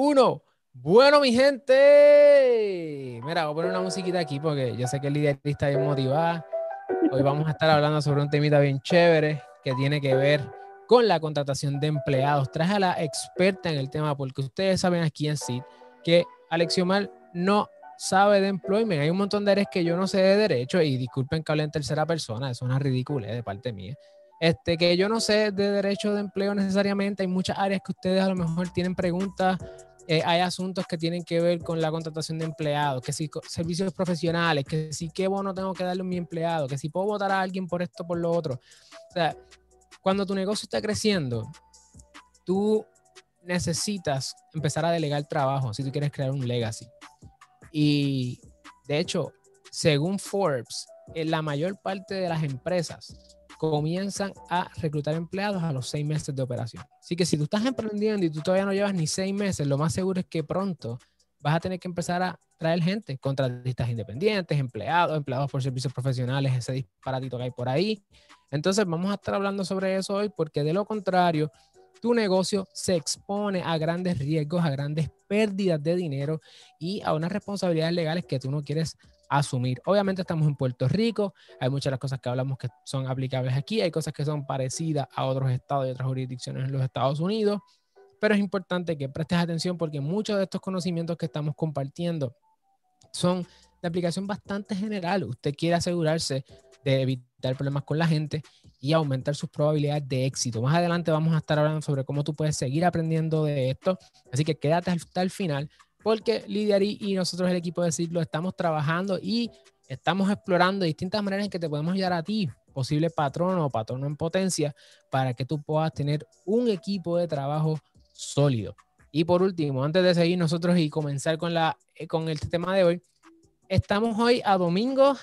uno. Bueno, mi gente. Mira, voy a poner una musiquita aquí porque yo sé que Lidia está bien motivada. Hoy vamos a estar hablando sobre un temita bien chévere que tiene que ver con la contratación de empleados. Traje a la experta en el tema porque ustedes saben aquí en sí que Alexiomar no sabe de employment. Hay un montón de áreas que yo no sé de derecho y disculpen que hable en tercera persona, es una ridícula de parte mía. Este, que yo no sé de derecho de empleo necesariamente, hay muchas áreas que ustedes a lo mejor tienen preguntas, eh, hay asuntos que tienen que ver con la contratación de empleados, que si servicios profesionales, que si qué bono tengo que darle a mi empleado, que si puedo votar a alguien por esto, por lo otro. O sea, cuando tu negocio está creciendo, tú necesitas empezar a delegar trabajo si tú quieres crear un legacy. Y de hecho, según Forbes, en la mayor parte de las empresas comienzan a reclutar empleados a los seis meses de operación. Así que si tú estás emprendiendo y tú todavía no llevas ni seis meses, lo más seguro es que pronto vas a tener que empezar a traer gente, contratistas independientes, empleados, empleados por servicios profesionales, ese disparatito que hay por ahí. Entonces vamos a estar hablando sobre eso hoy porque de lo contrario, tu negocio se expone a grandes riesgos, a grandes pérdidas de dinero y a unas responsabilidades legales que tú no quieres asumir. Obviamente estamos en Puerto Rico, hay muchas de las cosas que hablamos que son aplicables aquí, hay cosas que son parecidas a otros estados y otras jurisdicciones en los Estados Unidos, pero es importante que prestes atención porque muchos de estos conocimientos que estamos compartiendo son de aplicación bastante general. Usted quiere asegurarse de evitar problemas con la gente y aumentar sus probabilidades de éxito. Más adelante vamos a estar hablando sobre cómo tú puedes seguir aprendiendo de esto, así que quédate hasta el final porque Lidia y nosotros el equipo de Ciclo estamos trabajando y estamos explorando distintas maneras en que te podemos ayudar a ti, posible patrono o patrono en potencia, para que tú puedas tener un equipo de trabajo sólido. Y por último, antes de seguir nosotros y comenzar con, la, eh, con el tema de hoy, estamos hoy a domingo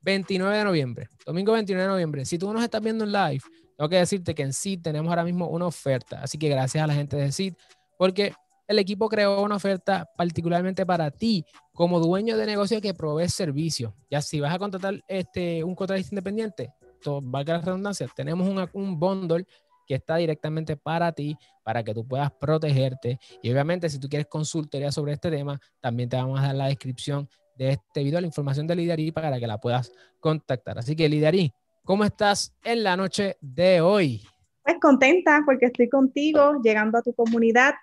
29 de noviembre. Domingo 29 de noviembre. Si tú nos estás viendo en live, tengo que decirte que en CID tenemos ahora mismo una oferta. Así que gracias a la gente de CID, porque el equipo creó una oferta particularmente para ti como dueño de negocio que provee servicios. Ya si vas a contratar este, un contratista independiente, todo, valga la redundancia, tenemos un, un bundle que está directamente para ti, para que tú puedas protegerte. Y obviamente, si tú quieres consultoría sobre este tema, también te vamos a dar la descripción de este video, la información de Lidari para que la puedas contactar. Así que, Lidari, ¿cómo estás en la noche de hoy? Pues contenta porque estoy contigo, llegando a tu comunidad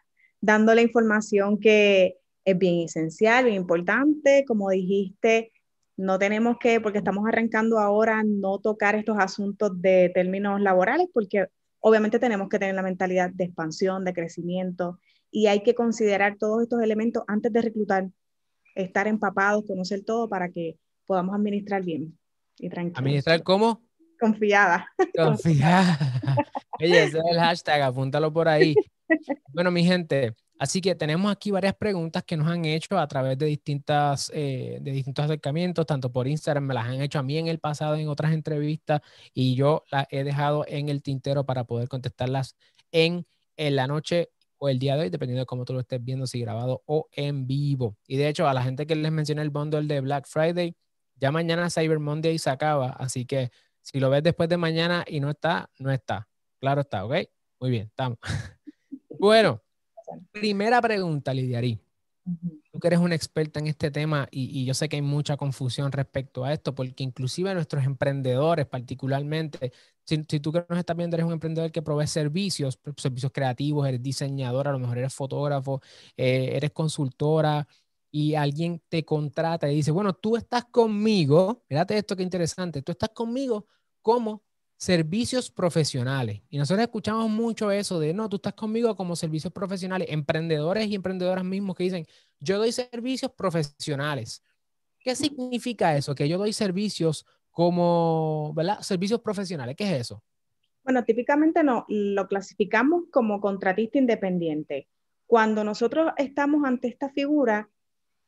dando la información que es bien esencial, bien importante. Como dijiste, no tenemos que, porque estamos arrancando ahora, no tocar estos asuntos de términos laborales, porque obviamente tenemos que tener la mentalidad de expansión, de crecimiento, y hay que considerar todos estos elementos antes de reclutar, estar empapados, conocer todo para que podamos administrar bien y tranquilo. ¿Administrar cómo? Confiada. Confiada. Ese es el hashtag, apúntalo por ahí. Bueno, mi gente, así que tenemos aquí varias preguntas que nos han hecho a través de, distintas, eh, de distintos acercamientos, tanto por Instagram, me las han hecho a mí en el pasado en otras entrevistas y yo las he dejado en el tintero para poder contestarlas en, en la noche o el día de hoy, dependiendo de cómo tú lo estés viendo, si grabado o en vivo. Y de hecho, a la gente que les mencioné el bundle de Black Friday, ya mañana Cyber Monday se acaba, así que si lo ves después de mañana y no está, no está. Claro está, ¿ok? Muy bien, estamos. Bueno, primera pregunta, Lidiarí. Tú que eres una experta en este tema y, yo sé que hay mucha confusión respecto a esto, porque inclusive nuestros emprendedores particularmente, si, tú que nos estás viendo eres un emprendedor que provee servicios, servicios creativos, eres diseñador, a lo mejor eres fotógrafo, eh, eres consultora y alguien te contrata y dice, bueno, tú estás conmigo, fíjate esto que interesante, tú estás conmigo como servicios profesionales. Y nosotros escuchamos mucho eso de, no, tú estás conmigo como servicios profesionales, emprendedores y emprendedoras mismos que dicen, yo doy servicios profesionales. ¿Qué significa eso? Que yo doy servicios como, ¿verdad? Servicios profesionales. ¿Qué es eso? Bueno, típicamente no, lo clasificamos como contratista independiente. Cuando nosotros estamos ante esta figura,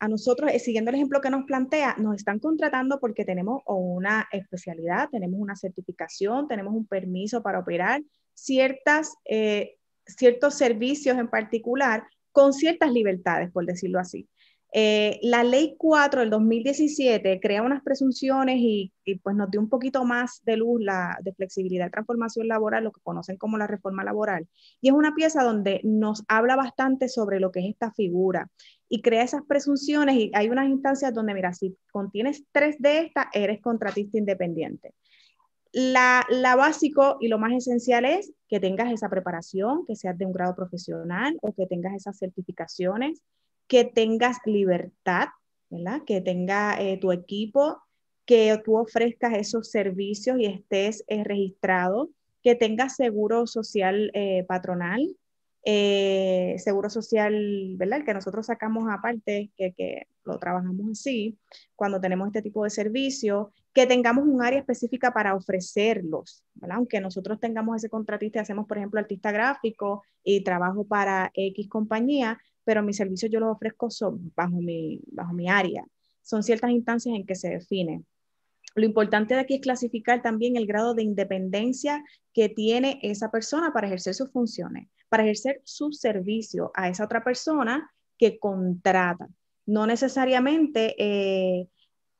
a nosotros, eh, siguiendo el ejemplo que nos plantea, nos están contratando porque tenemos una especialidad, tenemos una certificación, tenemos un permiso para operar ciertas, eh, ciertos servicios en particular con ciertas libertades, por decirlo así. Eh, la ley 4 del 2017 crea unas presunciones y, pues nos dio un poquito más de luz la, de flexibilidad y transformación laboral, lo que conocen como la reforma laboral. Y es una pieza donde nos habla bastante sobre lo que es esta figura y crea esas presunciones y hay unas instancias donde, mira, si contienes tres de estas, eres contratista independiente. La, la, básico y lo más esencial es que tengas esa preparación, que seas de un grado profesional o que tengas esas certificaciones, que tengas libertad, ¿verdad? Que tenga eh, tu equipo, que tú ofrezcas esos servicios y estés eh, registrado, que tengas seguro social eh, patronal, seguro social, ¿verdad? El que nosotros sacamos aparte, que, que, lo trabajamos así, cuando tenemos este tipo de servicios, que tengamos un área específica para ofrecerlos, ¿verdad? Aunque nosotros tengamos ese contratista y hacemos, por ejemplo, artista gráfico y trabajo para X compañía, pero mis servicios yo los ofrezco bajo, mi, bajo mi área. Son ciertas instancias en que se define. Lo importante de aquí es clasificar también el grado de independencia que tiene esa persona para ejercer sus funciones, para ejercer su servicio a esa otra persona que contrata. No necesariamente, eh,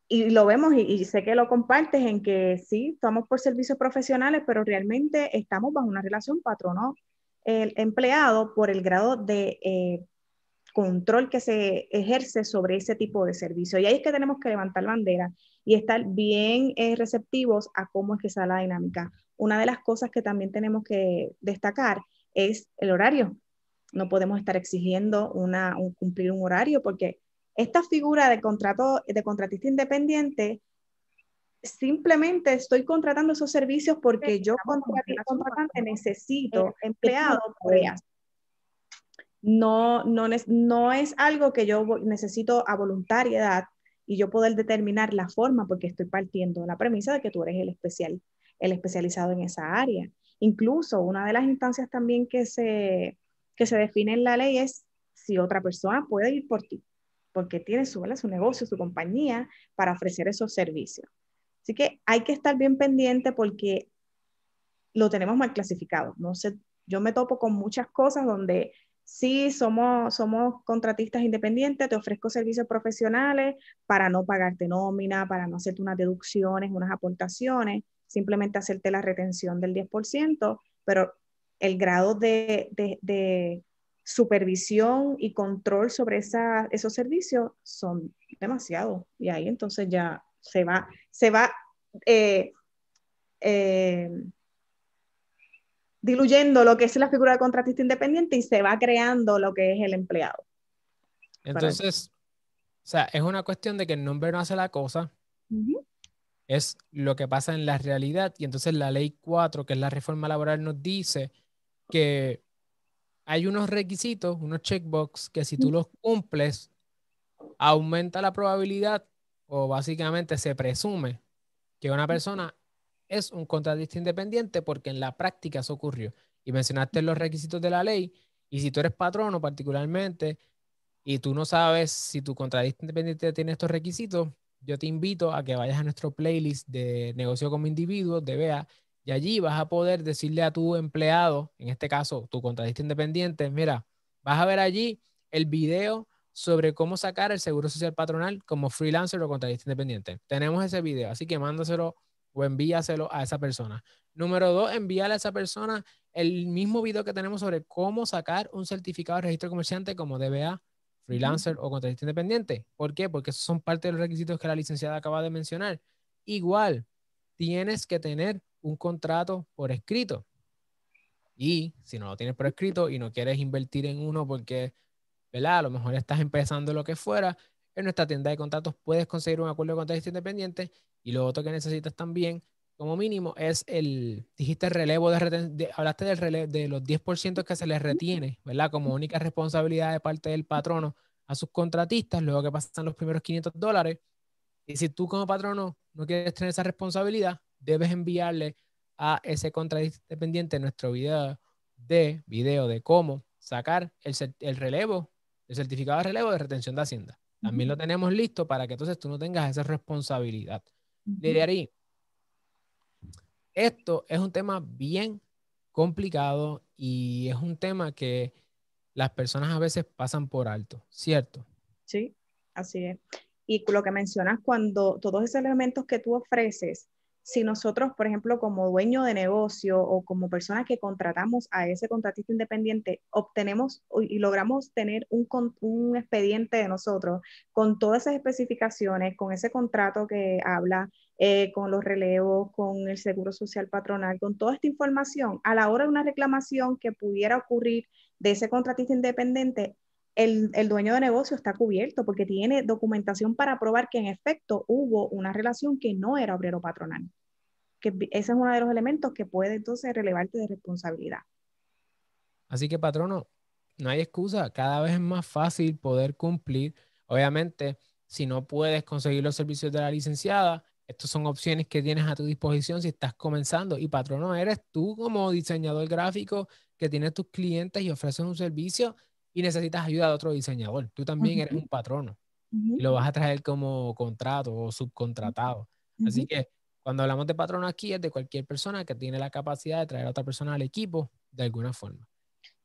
y lo vemos y, sé que lo compartes en que sí, estamos por servicios profesionales, pero realmente estamos bajo una relación patrono empleado por el grado de eh, control que se ejerce sobre ese tipo de servicio. Y ahí es que tenemos que levantar bandera y estar bien eh, receptivos a cómo es que está la dinámica. Una de las cosas que también tenemos que destacar es el horario. No podemos estar exigiendo una, un, cumplir un horario porque esta figura de contrato de contratista independiente simplemente estoy contratando esos servicios porque yo como contratante necesito empleado por ellas no, no, no es algo que yo necesito a voluntariedad y yo poder determinar la forma porque estoy partiendo la premisa de que tú eres el especial, el especializado en esa área. Incluso una de las instancias también que se, que se define en la ley es si otra persona puede ir por ti, porque tiene su, su negocio, su compañía para ofrecer esos servicios. Así que hay que estar bien pendiente porque lo tenemos mal clasificado. No sé, yo me topo con muchas cosas donde Sí, somos, somos contratistas independientes, te ofrezco servicios profesionales para no pagarte nómina, para no hacerte unas deducciones, unas aportaciones, simplemente hacerte la retención del 10%, pero el grado de, de, supervisión y control sobre esa, esos servicios son demasiado. Y ahí entonces ya se va, se va eh, eh, diluyendo lo que es la figura de contratista independiente y se va creando lo que es el empleado. Entonces, o sea, es una cuestión de que el nombre no hace la cosa, es lo que pasa en la realidad. Y entonces la ley 4, que es la reforma laboral, nos dice que hay unos requisitos, unos checkbox, que si tú los cumples, aumenta la probabilidad o básicamente se presume que una persona es un contratista independiente porque en la práctica eso ocurrió. Y mencionaste los requisitos de la ley. Y si tú eres patrono particularmente y tú no sabes si tu contratista independiente tiene estos requisitos, yo te invito a que vayas a nuestro playlist de negocio como individuo, de BEA, y allí vas a poder decirle a tu empleado, en este caso tu contratista independiente, mira, vas a ver allí el video sobre cómo sacar el seguro social patronal como freelancer o contratista independiente. Tenemos ese video, así que mándaselo o envíaselo a esa persona. Número dos, envíale a esa persona el mismo video que tenemos sobre cómo sacar un certificado de registro comerciante como DBA, freelancer o contratista independiente. ¿Por qué? Porque esos son parte de los requisitos que la licenciada acaba de mencionar. Igual, tienes que tener un contrato por escrito. Y si no lo tienes por escrito y no quieres invertir en uno porque, ¿verdad? A lo mejor estás empezando lo que fuera, en nuestra tienda de contratos puedes conseguir un acuerdo de contratista independiente y lo otro que necesitas también, como mínimo, es el, dijiste relevo de, hablaste del relevo, de los 10% que se les retiene, ¿verdad? Como única responsabilidad de parte del patrono a sus contratistas, luego que pasan los primeros 500 dólares. Y si tú como patrono no quieres tener esa responsabilidad, debes enviarle a ese contratista independiente nuestro video de video de cómo sacar el, el relevo, el certificado de relevo de retención de Hacienda. También lo tenemos listo para que entonces tú no tengas esa responsabilidad. Uh esto es un tema bien complicado y es un tema que las personas a veces pasan por alto, ¿cierto? Sí, Así es. Y lo que mencionas, cuando todos esos elementos que tú ofreces, si nosotros, por ejemplo, como dueño de negocio o como persona que contratamos a ese contratista independiente, obtenemos y logramos tener un, un expediente de nosotros con todas esas especificaciones, con ese contrato que habla, eh, con los relevos, con el seguro social patronal, con toda esta información, a la hora de una reclamación que pudiera ocurrir de ese contratista independiente, el, el, dueño de negocio está cubierto porque tiene documentación para probar que en efecto hubo una relación que no era obrero patronal. Que ese es uno de los elementos que puede entonces relevarte de responsabilidad. Así que, patrono, no hay excusa. Cada vez es más fácil poder cumplir. Obviamente, si no puedes conseguir los servicios de la licenciada, estas son opciones que tienes a tu disposición si estás comenzando. Y patrono, eres tú como diseñador gráfico que tienes tus clientes y ofreces un servicio y necesitas ayuda de otro diseñador. Tú también eres un patrono y lo vas a traer como contrato o subcontratado. Así que cuando hablamos de patrono aquí es de cualquier persona que tiene la capacidad de traer a otra persona al equipo de alguna forma.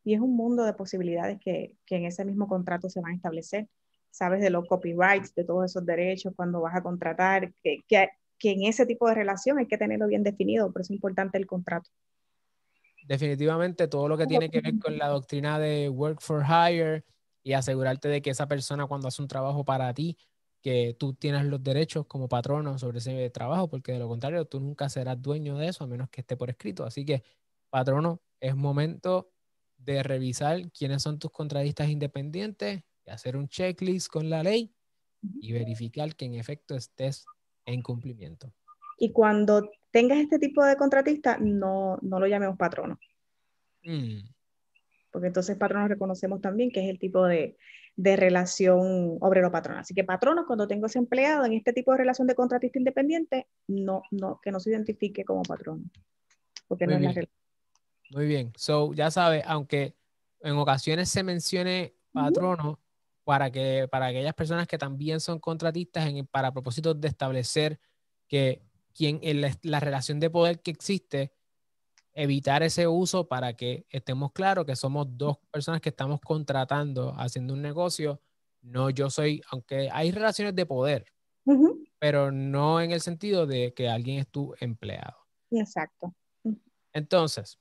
Y es un mundo de posibilidades que, que en ese mismo contrato se van a establecer. Sabes de los copyrights, de todos esos derechos, cuando vas a contratar, que, que, que en ese tipo de relación hay que tenerlo bien definido, por eso es importante el contrato definitivamente todo lo que tiene que ver con la doctrina de work for hire y asegurarte de que esa persona cuando hace un trabajo para ti, que tú tienes los derechos como patrono sobre ese trabajo, porque de lo contrario tú nunca serás dueño de eso a menos que esté por escrito. Así que, patrono, es momento de revisar quiénes son tus contratistas independientes, y hacer un checklist con la ley y verificar que en efecto estés en cumplimiento. Y cuando tengas este tipo de contratista, no, no lo llamemos patrono. Mm. Porque entonces patrono reconocemos también que es el tipo de, de relación obrero-patrón. Así que patrono, cuando tengo ese empleado en este tipo de relación de contratista independiente, no, no, que no se identifique como patrono. Porque Muy no bien. Muy bien. So, ya sabe, aunque en ocasiones se mencione patrono, para, que, para aquellas personas que también son contratistas en, para propósitos de establecer que quien, en la, relación de poder que existe, evitar ese uso para que estemos claros que somos dos personas que estamos contratando, haciendo un negocio. No, yo soy, aunque hay relaciones de poder, pero no en el sentido de que alguien es tu empleado. Exacto. Entonces,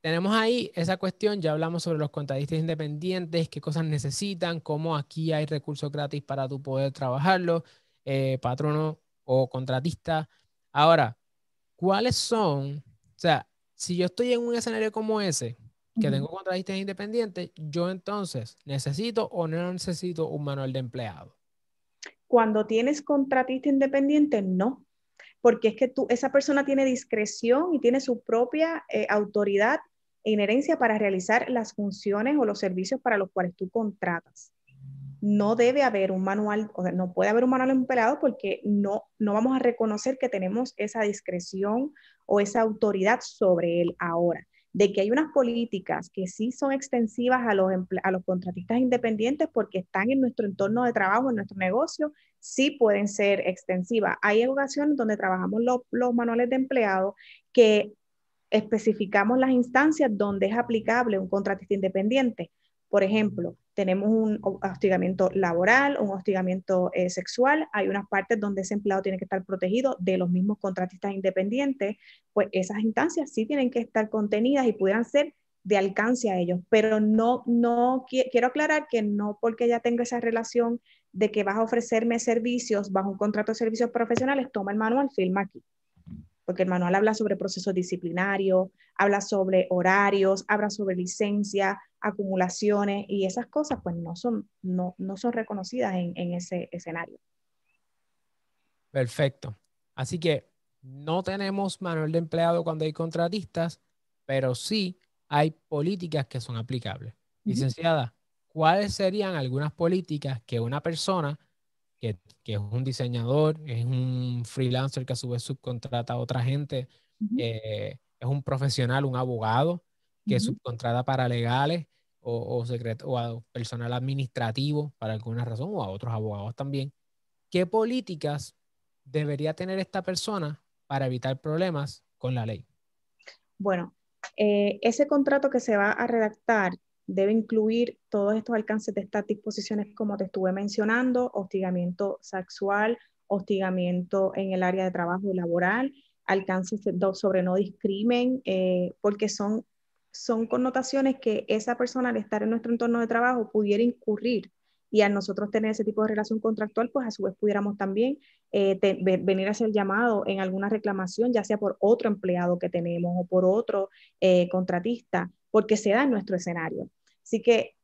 tenemos ahí esa cuestión, ya hablamos sobre los contratistas independientes, qué cosas necesitan, cómo aquí hay recursos gratis para tu poder trabajarlo, eh, patrono o contratista, Ahora, ¿cuáles son? O sea, si yo estoy en un escenario como ese, que tengo contratistas independientes, yo entonces necesito o no necesito un manual de empleado. Cuando tienes contratista independiente, no, porque es que tú, esa persona tiene discreción y tiene su propia eh, autoridad e inherencia para realizar las funciones o los servicios para los cuales tú contratas no debe haber un manual, o sea, no puede haber un manual empleado porque no, no vamos a reconocer que tenemos esa discreción o esa autoridad sobre él ahora. De que hay unas políticas que sí son extensivas a los, a los contratistas independientes porque están en nuestro entorno de trabajo, en nuestro negocio, sí pueden ser extensivas. Hay ocasiones donde trabajamos los, los manuales de empleado que especificamos las instancias donde es aplicable un contratista independiente. Por ejemplo, tenemos un hostigamiento laboral, un hostigamiento eh, sexual, hay unas partes donde ese empleado tiene que estar protegido de los mismos contratistas independientes, pues esas instancias sí tienen que estar contenidas y pudieran ser de alcance a ellos, pero no, no quiero aclarar que no porque ya tengo esa relación de que vas a ofrecerme servicios bajo un contrato de servicios profesionales, toma el manual, firma aquí porque el manual habla sobre procesos disciplinarios, habla sobre horarios, habla sobre licencia, acumulaciones y esas cosas pues no son, no, no son reconocidas en, en ese escenario. Perfecto. Así que no tenemos manual de empleado cuando hay contratistas, pero sí hay políticas que son aplicables. Licenciada, ¿cuáles serían algunas políticas que una persona que, es un diseñador, es un freelancer que a su vez subcontrata a otra gente, eh, es un profesional, un abogado que subcontrata para legales o, o, o a personal administrativo para alguna razón o a otros abogados también. ¿Qué políticas debería tener esta persona para evitar problemas con la ley? Bueno, eh, ese contrato que se va a redactar debe incluir todos estos alcances de estas disposiciones como te estuve mencionando, hostigamiento sexual, hostigamiento en el área de trabajo laboral, alcances sobre no discrimen, eh, porque son, son connotaciones que esa persona al estar en nuestro entorno de trabajo pudiera incurrir y al nosotros tener ese tipo de relación contractual, pues a su vez pudiéramos también eh, venir a ser llamado en alguna reclamación, ya sea por otro empleado que tenemos o por otro eh, contratista, porque se da en nuestro escenario. Así que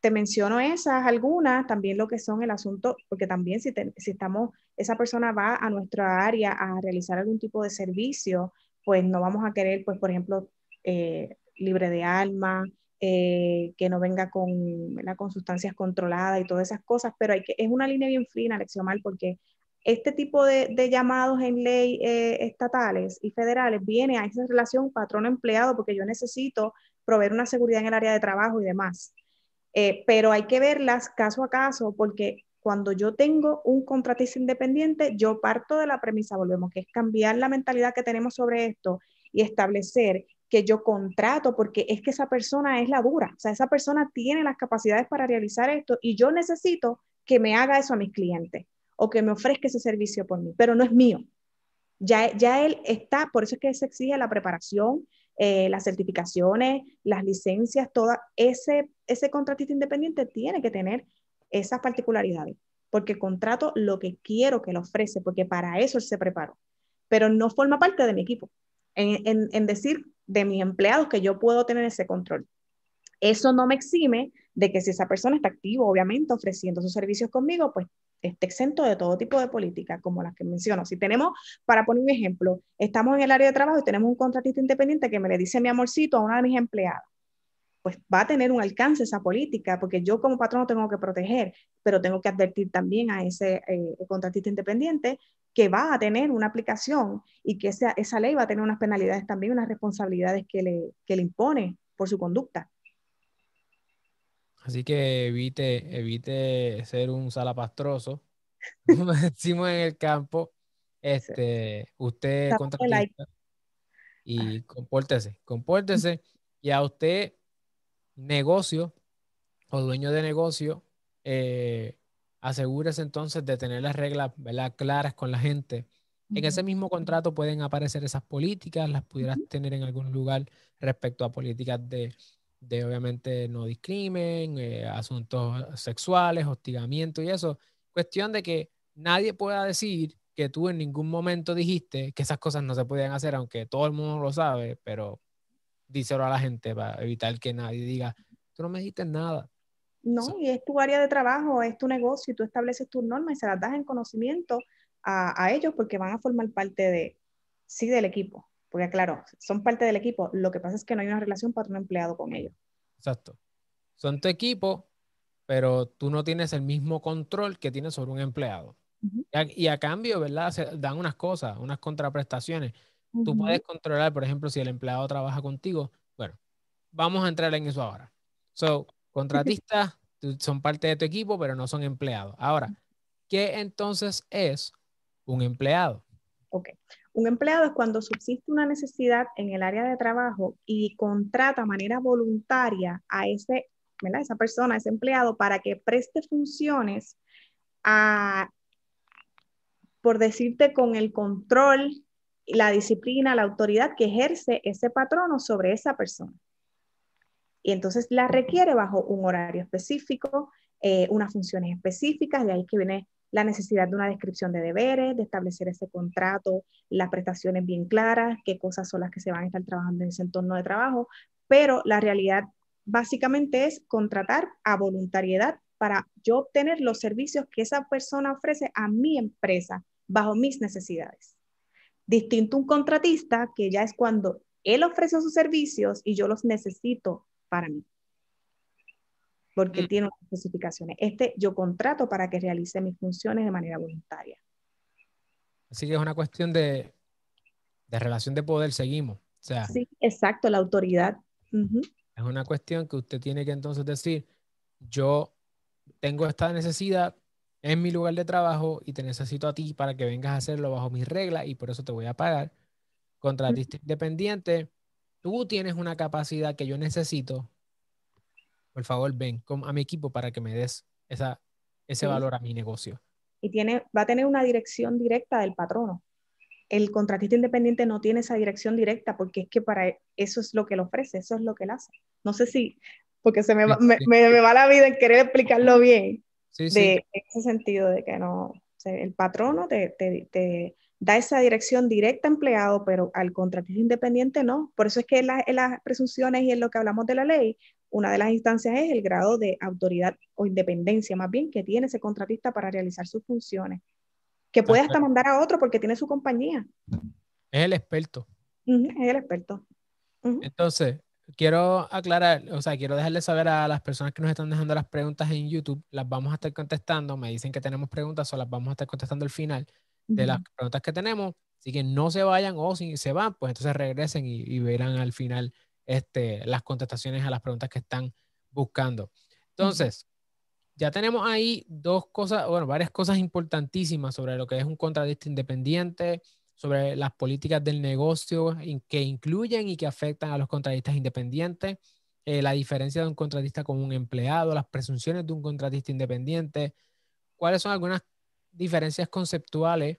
te menciono esas algunas, también lo que son el asunto, porque también si, si estamos, esa persona va a nuestra área a realizar algún tipo de servicio, pues no vamos a querer, pues por ejemplo, eh, libre de alma, eh, que no venga con, con sustancias controladas y todas esas cosas, pero hay que, es una línea bien fina, Mal, porque este tipo de, de llamados en ley eh, estatales y federales viene a esa relación patrón-empleado porque yo necesito proveer una seguridad en el área de trabajo y demás. Eh, pero hay que verlas caso a caso porque cuando yo tengo un contratista independiente, yo parto de la premisa, volvemos, que es cambiar la mentalidad que tenemos sobre esto y establecer que yo contrato porque es que esa persona es la dura, o sea, esa persona tiene las capacidades para realizar esto y yo necesito que me haga eso a mis clientes o que me ofrezca ese servicio por mí, pero no es mío. Ya, ya él está, por eso es que se exige la preparación, eh, las certificaciones, las licencias, todo ese, ese contratista independiente tiene que tener esas particularidades, porque contrato lo que quiero que le ofrece, porque para eso se preparó, pero no forma parte de mi equipo. En, en, decir de mis empleados que yo puedo tener ese control. Eso no me exime de que si esa persona está activo, obviamente, ofreciendo sus servicios conmigo, pues esté exento de todo tipo de políticas, como las que menciono. Si tenemos, para poner un ejemplo, estamos en el área de trabajo y tenemos un contratista independiente que me le dice mi amorcito a una de mis empleadas, pues va a tener un alcance esa política, porque yo como patrón tengo que proteger, pero tengo que advertir también a ese eh, contratista independiente que va a tener una aplicación y que esa, esa ley va a tener unas penalidades también, unas responsabilidades que le, que le impone por su conducta. Así que evite, evite ser un salapastroso. Como decimos en el campo, este, usted contratista y compórtese, compórtese y a usted negocio o dueño de negocio, eh, asegúrese entonces de tener las reglas claras con la gente. En ese mismo contrato pueden aparecer esas políticas, las pudieras tener en algún lugar respecto a políticas de de obviamente no discrimen, eh, asuntos sexuales, hostigamiento y eso. Cuestión de que nadie pueda decir que tú en ningún momento dijiste que esas cosas no se podían hacer, aunque todo el mundo lo sabe, pero díselo a la gente para evitar que nadie diga, tú no me dijiste nada. No, y es tu área de trabajo, es tu negocio y tú estableces tus normas y se las das en conocimiento a, a ellos porque van a formar parte de, sí, del equipo porque claro, son parte del equipo, lo que pasa es que no hay una relación patrón-empleado con ellos. Exacto. Son tu equipo, pero tú no tienes el mismo control que tienes sobre un empleado. y, a, cambio, ¿verdad? Se dan unas cosas, unas contraprestaciones. Tú puedes controlar, por ejemplo, si el empleado trabaja contigo. Bueno, vamos a entrar en eso ahora. So, contratistas son parte de tu equipo, pero no son empleados. Ahora, ¿qué entonces es un empleado? Ok. Un empleado es cuando subsiste una necesidad en el área de trabajo y contrata de manera voluntaria a ese, esa persona, ese empleado, para que preste funciones a, por decirte, con el control, la disciplina, la autoridad que ejerce ese patrono sobre esa persona. Y entonces la requiere bajo un horario específico, eh, unas funciones específicas, de ahí que viene la necesidad de una descripción de deberes, de establecer ese contrato, las prestaciones bien claras, qué cosas son las que se van a estar trabajando en ese entorno de trabajo, pero la realidad básicamente es contratar a voluntariedad para yo obtener los servicios que esa persona ofrece a mi empresa bajo mis necesidades. Distinto un contratista que ya es cuando él ofrece sus servicios y yo los necesito para mí porque mm. tiene unas especificaciones. Este yo contrato para que realice mis funciones de manera voluntaria. Así que es una cuestión de, de relación de poder, seguimos. sí, exacto, la autoridad. Es una cuestión que usted tiene que entonces decir, yo tengo esta necesidad en mi lugar de trabajo y te necesito a ti para que vengas a hacerlo bajo mis reglas y por eso te voy a pagar. Contratista independiente, tú tienes una capacidad que yo necesito por favor, ven a mi equipo para que me des esa, ese valor a mi negocio. Y tiene, va a tener una dirección directa del patrono. El contratista independiente no tiene esa dirección directa porque es que para e, eso es lo que le ofrece, eso es lo que él hace. No sé si, porque se me va, me, va la vida en querer explicarlo bien, de ese sentido de que no, el patrono te, te, te da esa dirección directa a empleado, pero al contratista independiente no. Por eso es que en, las presunciones y en lo que hablamos de la ley, una de las instancias es el grado de autoridad o independencia, más bien, que tiene ese contratista para realizar sus funciones, que puede hasta mandar a otro porque tiene su compañía. Es el experto. es el experto. Entonces, quiero aclarar, o sea, quiero dejarle saber a las personas que nos están dejando las preguntas en YouTube, las vamos a estar contestando, me dicen que tenemos preguntas o las vamos a estar contestando al final de las preguntas que tenemos. Así que no se vayan o si se van, pues entonces regresen y, verán al final este, las contestaciones a las preguntas que están buscando. Entonces, ya tenemos ahí dos cosas, bueno, varias cosas importantísimas sobre lo que es un contratista independiente, sobre las políticas del negocio que incluyen y que afectan a los contratistas independientes, eh, la diferencia de un contratista con un empleado, las presunciones de un contratista independiente, cuáles son algunas diferencias conceptuales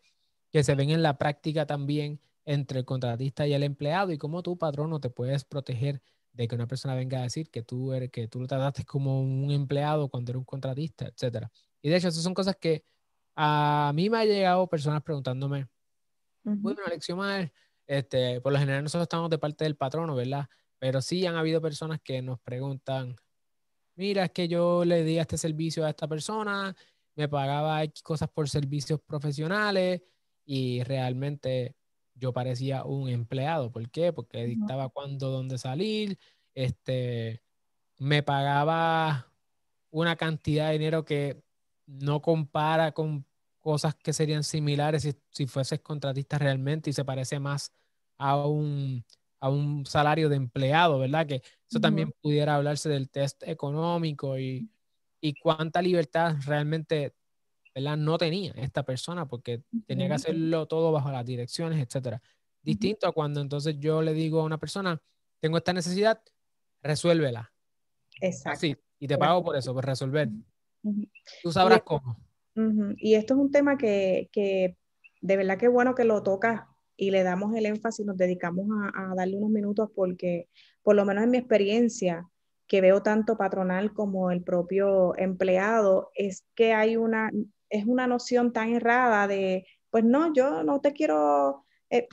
que se ven en la práctica también entre el contratista y el empleado y cómo tú, patrono, te puedes proteger de que una persona venga a decir que tú, eres, que tú lo trataste como un empleado cuando eres un contratista, etc. Y de hecho, esas son cosas que a mí me ha llegado personas preguntándome, bueno, Alexio Mar, este, por lo general nosotros estamos de parte del patrono, ¿verdad? Pero sí han habido personas que nos preguntan, mira, es que yo le di este servicio a esta persona me pagaba X cosas por servicios profesionales y realmente yo parecía un empleado. ¿Por qué? Porque dictaba cuándo, dónde salir, este, me pagaba una cantidad de dinero que no compara con cosas que serían similares si, si fueses contratista realmente y se parece más a un, a un salario de empleado, ¿verdad? Que eso también pudiera hablarse del test económico y y cuánta libertad realmente ¿verdad? no tenía esta persona porque tenía que hacerlo todo bajo las direcciones, etcétera. Distinto a cuando entonces yo le digo a una persona, tengo esta necesidad, resuélvela. Exacto. Sí, y te pago por eso, por resolver. Tú sabrás cómo. Y esto es un tema que, que, de verdad que bueno que lo tocas y le damos el énfasis, nos dedicamos a, a darle unos minutos porque, por lo menos en mi experiencia, que veo tanto patronal como el propio empleado, es que hay una, es una noción tan errada de, pues no, yo no te quiero, eh,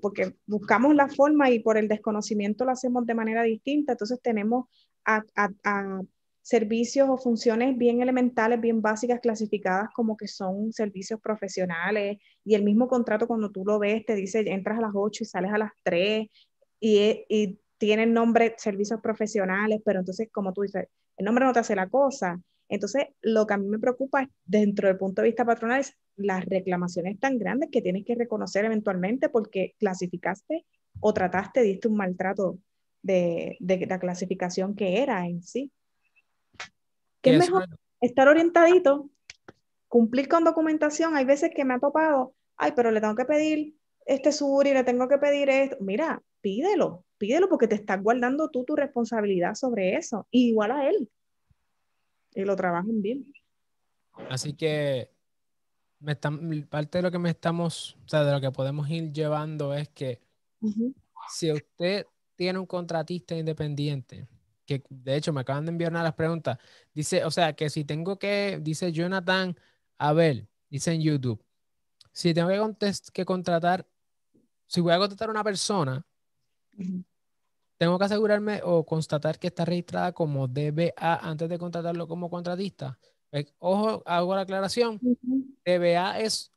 porque buscamos la forma y por el desconocimiento lo hacemos de manera distinta, entonces tenemos a, servicios o funciones bien elementales, bien básicas, clasificadas como que son servicios profesionales. Y el mismo contrato cuando tú lo ves te dice entras a las 8 y sales a las 3 y, y tienen nombre servicios profesionales, pero entonces, como tú dices, el nombre no te hace la cosa. Entonces, lo que a mí me preocupa dentro del punto de vista patronal es las reclamaciones tan grandes que tienes que reconocer eventualmente porque clasificaste o trataste, diste un maltrato de, de la clasificación que era en sí. ¿Qué es mejor? Estar orientadito, cumplir con documentación. Hay veces que me ha topado, ay, pero le tengo que pedir este y le tengo que pedir esto. Mira, pídelo, pídelo porque te estás guardando tú tu responsabilidad sobre eso, igual a él. Y lo trabajan bien. Así que me parte de lo que me estamos, o sea, de lo que podemos ir llevando es que si usted tiene un contratista independiente, que de hecho me acaban de enviar una de las preguntas, dice, o sea, que si tengo que, dice Jonathan, a ver, dice en YouTube, si tengo que, que contratar, si voy a contratar a una persona, tengo que asegurarme o constatar que está registrada como DBA antes de contratarlo como contratista. Pues, ojo, hago la aclaración. DBA es,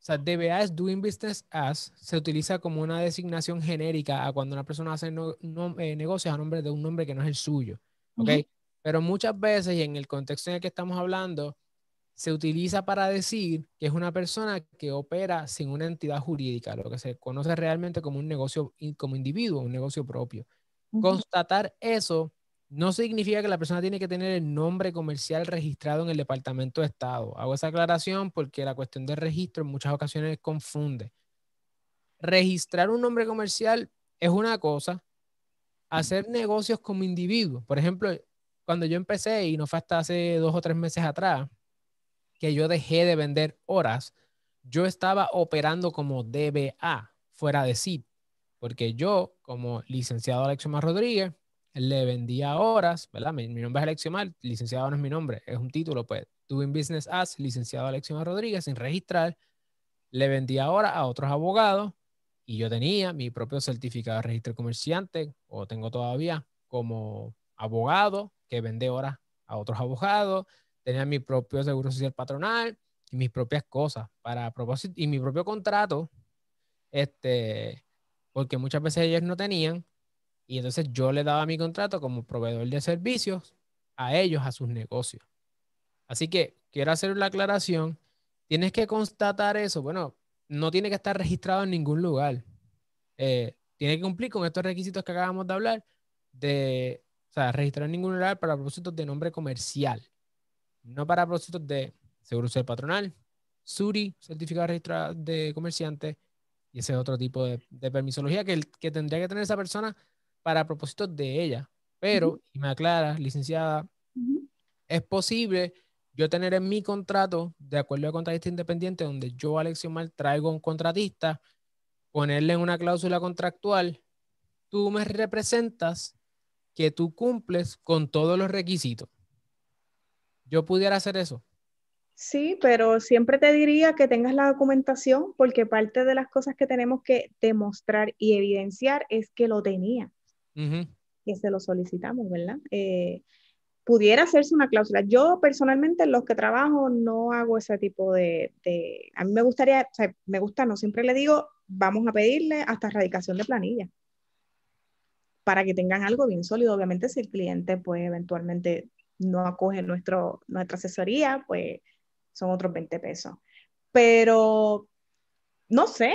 o sea, DBA es Doing Business As, se utiliza como una designación genérica a cuando una persona hace eh, negocios a nombre de un nombre que no es el suyo. ¿Ok? Pero muchas veces, y en el contexto en el que estamos hablando, se utiliza para decir que es una persona que opera sin una entidad jurídica, lo que se conoce realmente como un negocio, como individuo, un negocio propio. Constatar eso no significa que la persona tiene que tener el nombre comercial registrado en el Departamento de Estado. Hago esa aclaración porque la cuestión de registro en muchas ocasiones confunde. Registrar un nombre comercial es una cosa, hacer negocios como individuo. Por ejemplo, cuando yo empecé, y no fue hasta hace dos o tres meses atrás, que yo dejé de vender horas, yo estaba operando como DBA fuera de SIT, porque yo, como licenciado Alexiomar Rodríguez, le vendía horas, ¿verdad? Mi, nombre es Alexiomar, licenciado no es mi nombre, es un título, pues, Doing Business As, licenciado Alexiomar Rodríguez, sin registrar, le vendía horas a otros abogados y yo tenía mi propio certificado de registro comerciante, o tengo todavía, como abogado que vende horas a otros abogados, tenía mi propio seguro social patronal y mis propias cosas para propósito y mi propio contrato, este, porque muchas veces ellos no tenían y entonces yo le daba mi contrato como proveedor de servicios a ellos, a sus negocios. Así que quiero hacer una aclaración. Tienes que constatar eso. Bueno, no tiene que estar registrado en ningún lugar. Eh, tiene que cumplir con estos requisitos que acabamos de hablar de, o sea, registrar en ningún lugar para propósitos de nombre comercial, no para propósitos de seguro social patronal, SURI, certificado registrado de comerciante, y ese otro tipo de, permisología que, que tendría que tener esa persona para propósitos de ella. Pero, y me aclara, licenciada, es posible yo tener en mi contrato, de acuerdo a contratista independiente, donde yo, Alexio Mal, traigo un contratista, ponerle en una cláusula contractual, tú me representas que tú cumples con todos los requisitos. Yo pudiera hacer eso. Sí, pero siempre te diría que tengas la documentación porque parte de las cosas que tenemos que demostrar y evidenciar es que lo tenía, que se lo solicitamos, ¿verdad? Eh, pudiera hacerse una cláusula. Yo personalmente en los que trabajo no hago ese tipo de, a mí me gustaría, o sea, me gusta, no siempre le digo, vamos a pedirle hasta erradicación de planilla para que tengan algo bien sólido. Obviamente si el cliente pues eventualmente no acoge nuestro, nuestra asesoría, pues son otros 20 pesos. Pero, no sé,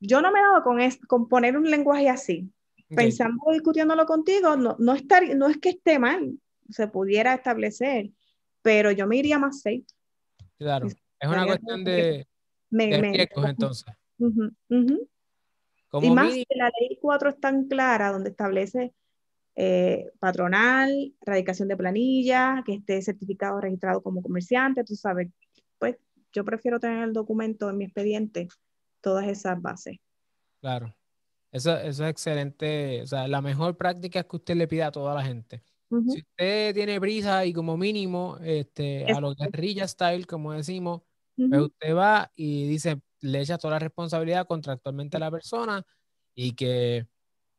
yo no me he dado con, con poner un lenguaje así. Pensando, discutiéndolo contigo, no, no, estar, no es que esté mal, se pudiera establecer, pero yo me iría más safe. Claro, es una cuestión de, riesgos entonces. y más que la ley 4 es tan clara, donde establece eh, patronal, radicación de planilla, que esté certificado, registrado como comerciante, tú sabes, yo prefiero tener el documento en mi expediente, todas esas bases. Claro, eso, eso es excelente, o sea, la mejor práctica es que usted le pida a toda la gente. Si usted tiene prisa y como mínimo, este, a los guerrilla style, como decimos, pues usted va y dice, le echa toda la responsabilidad contractualmente a la persona y que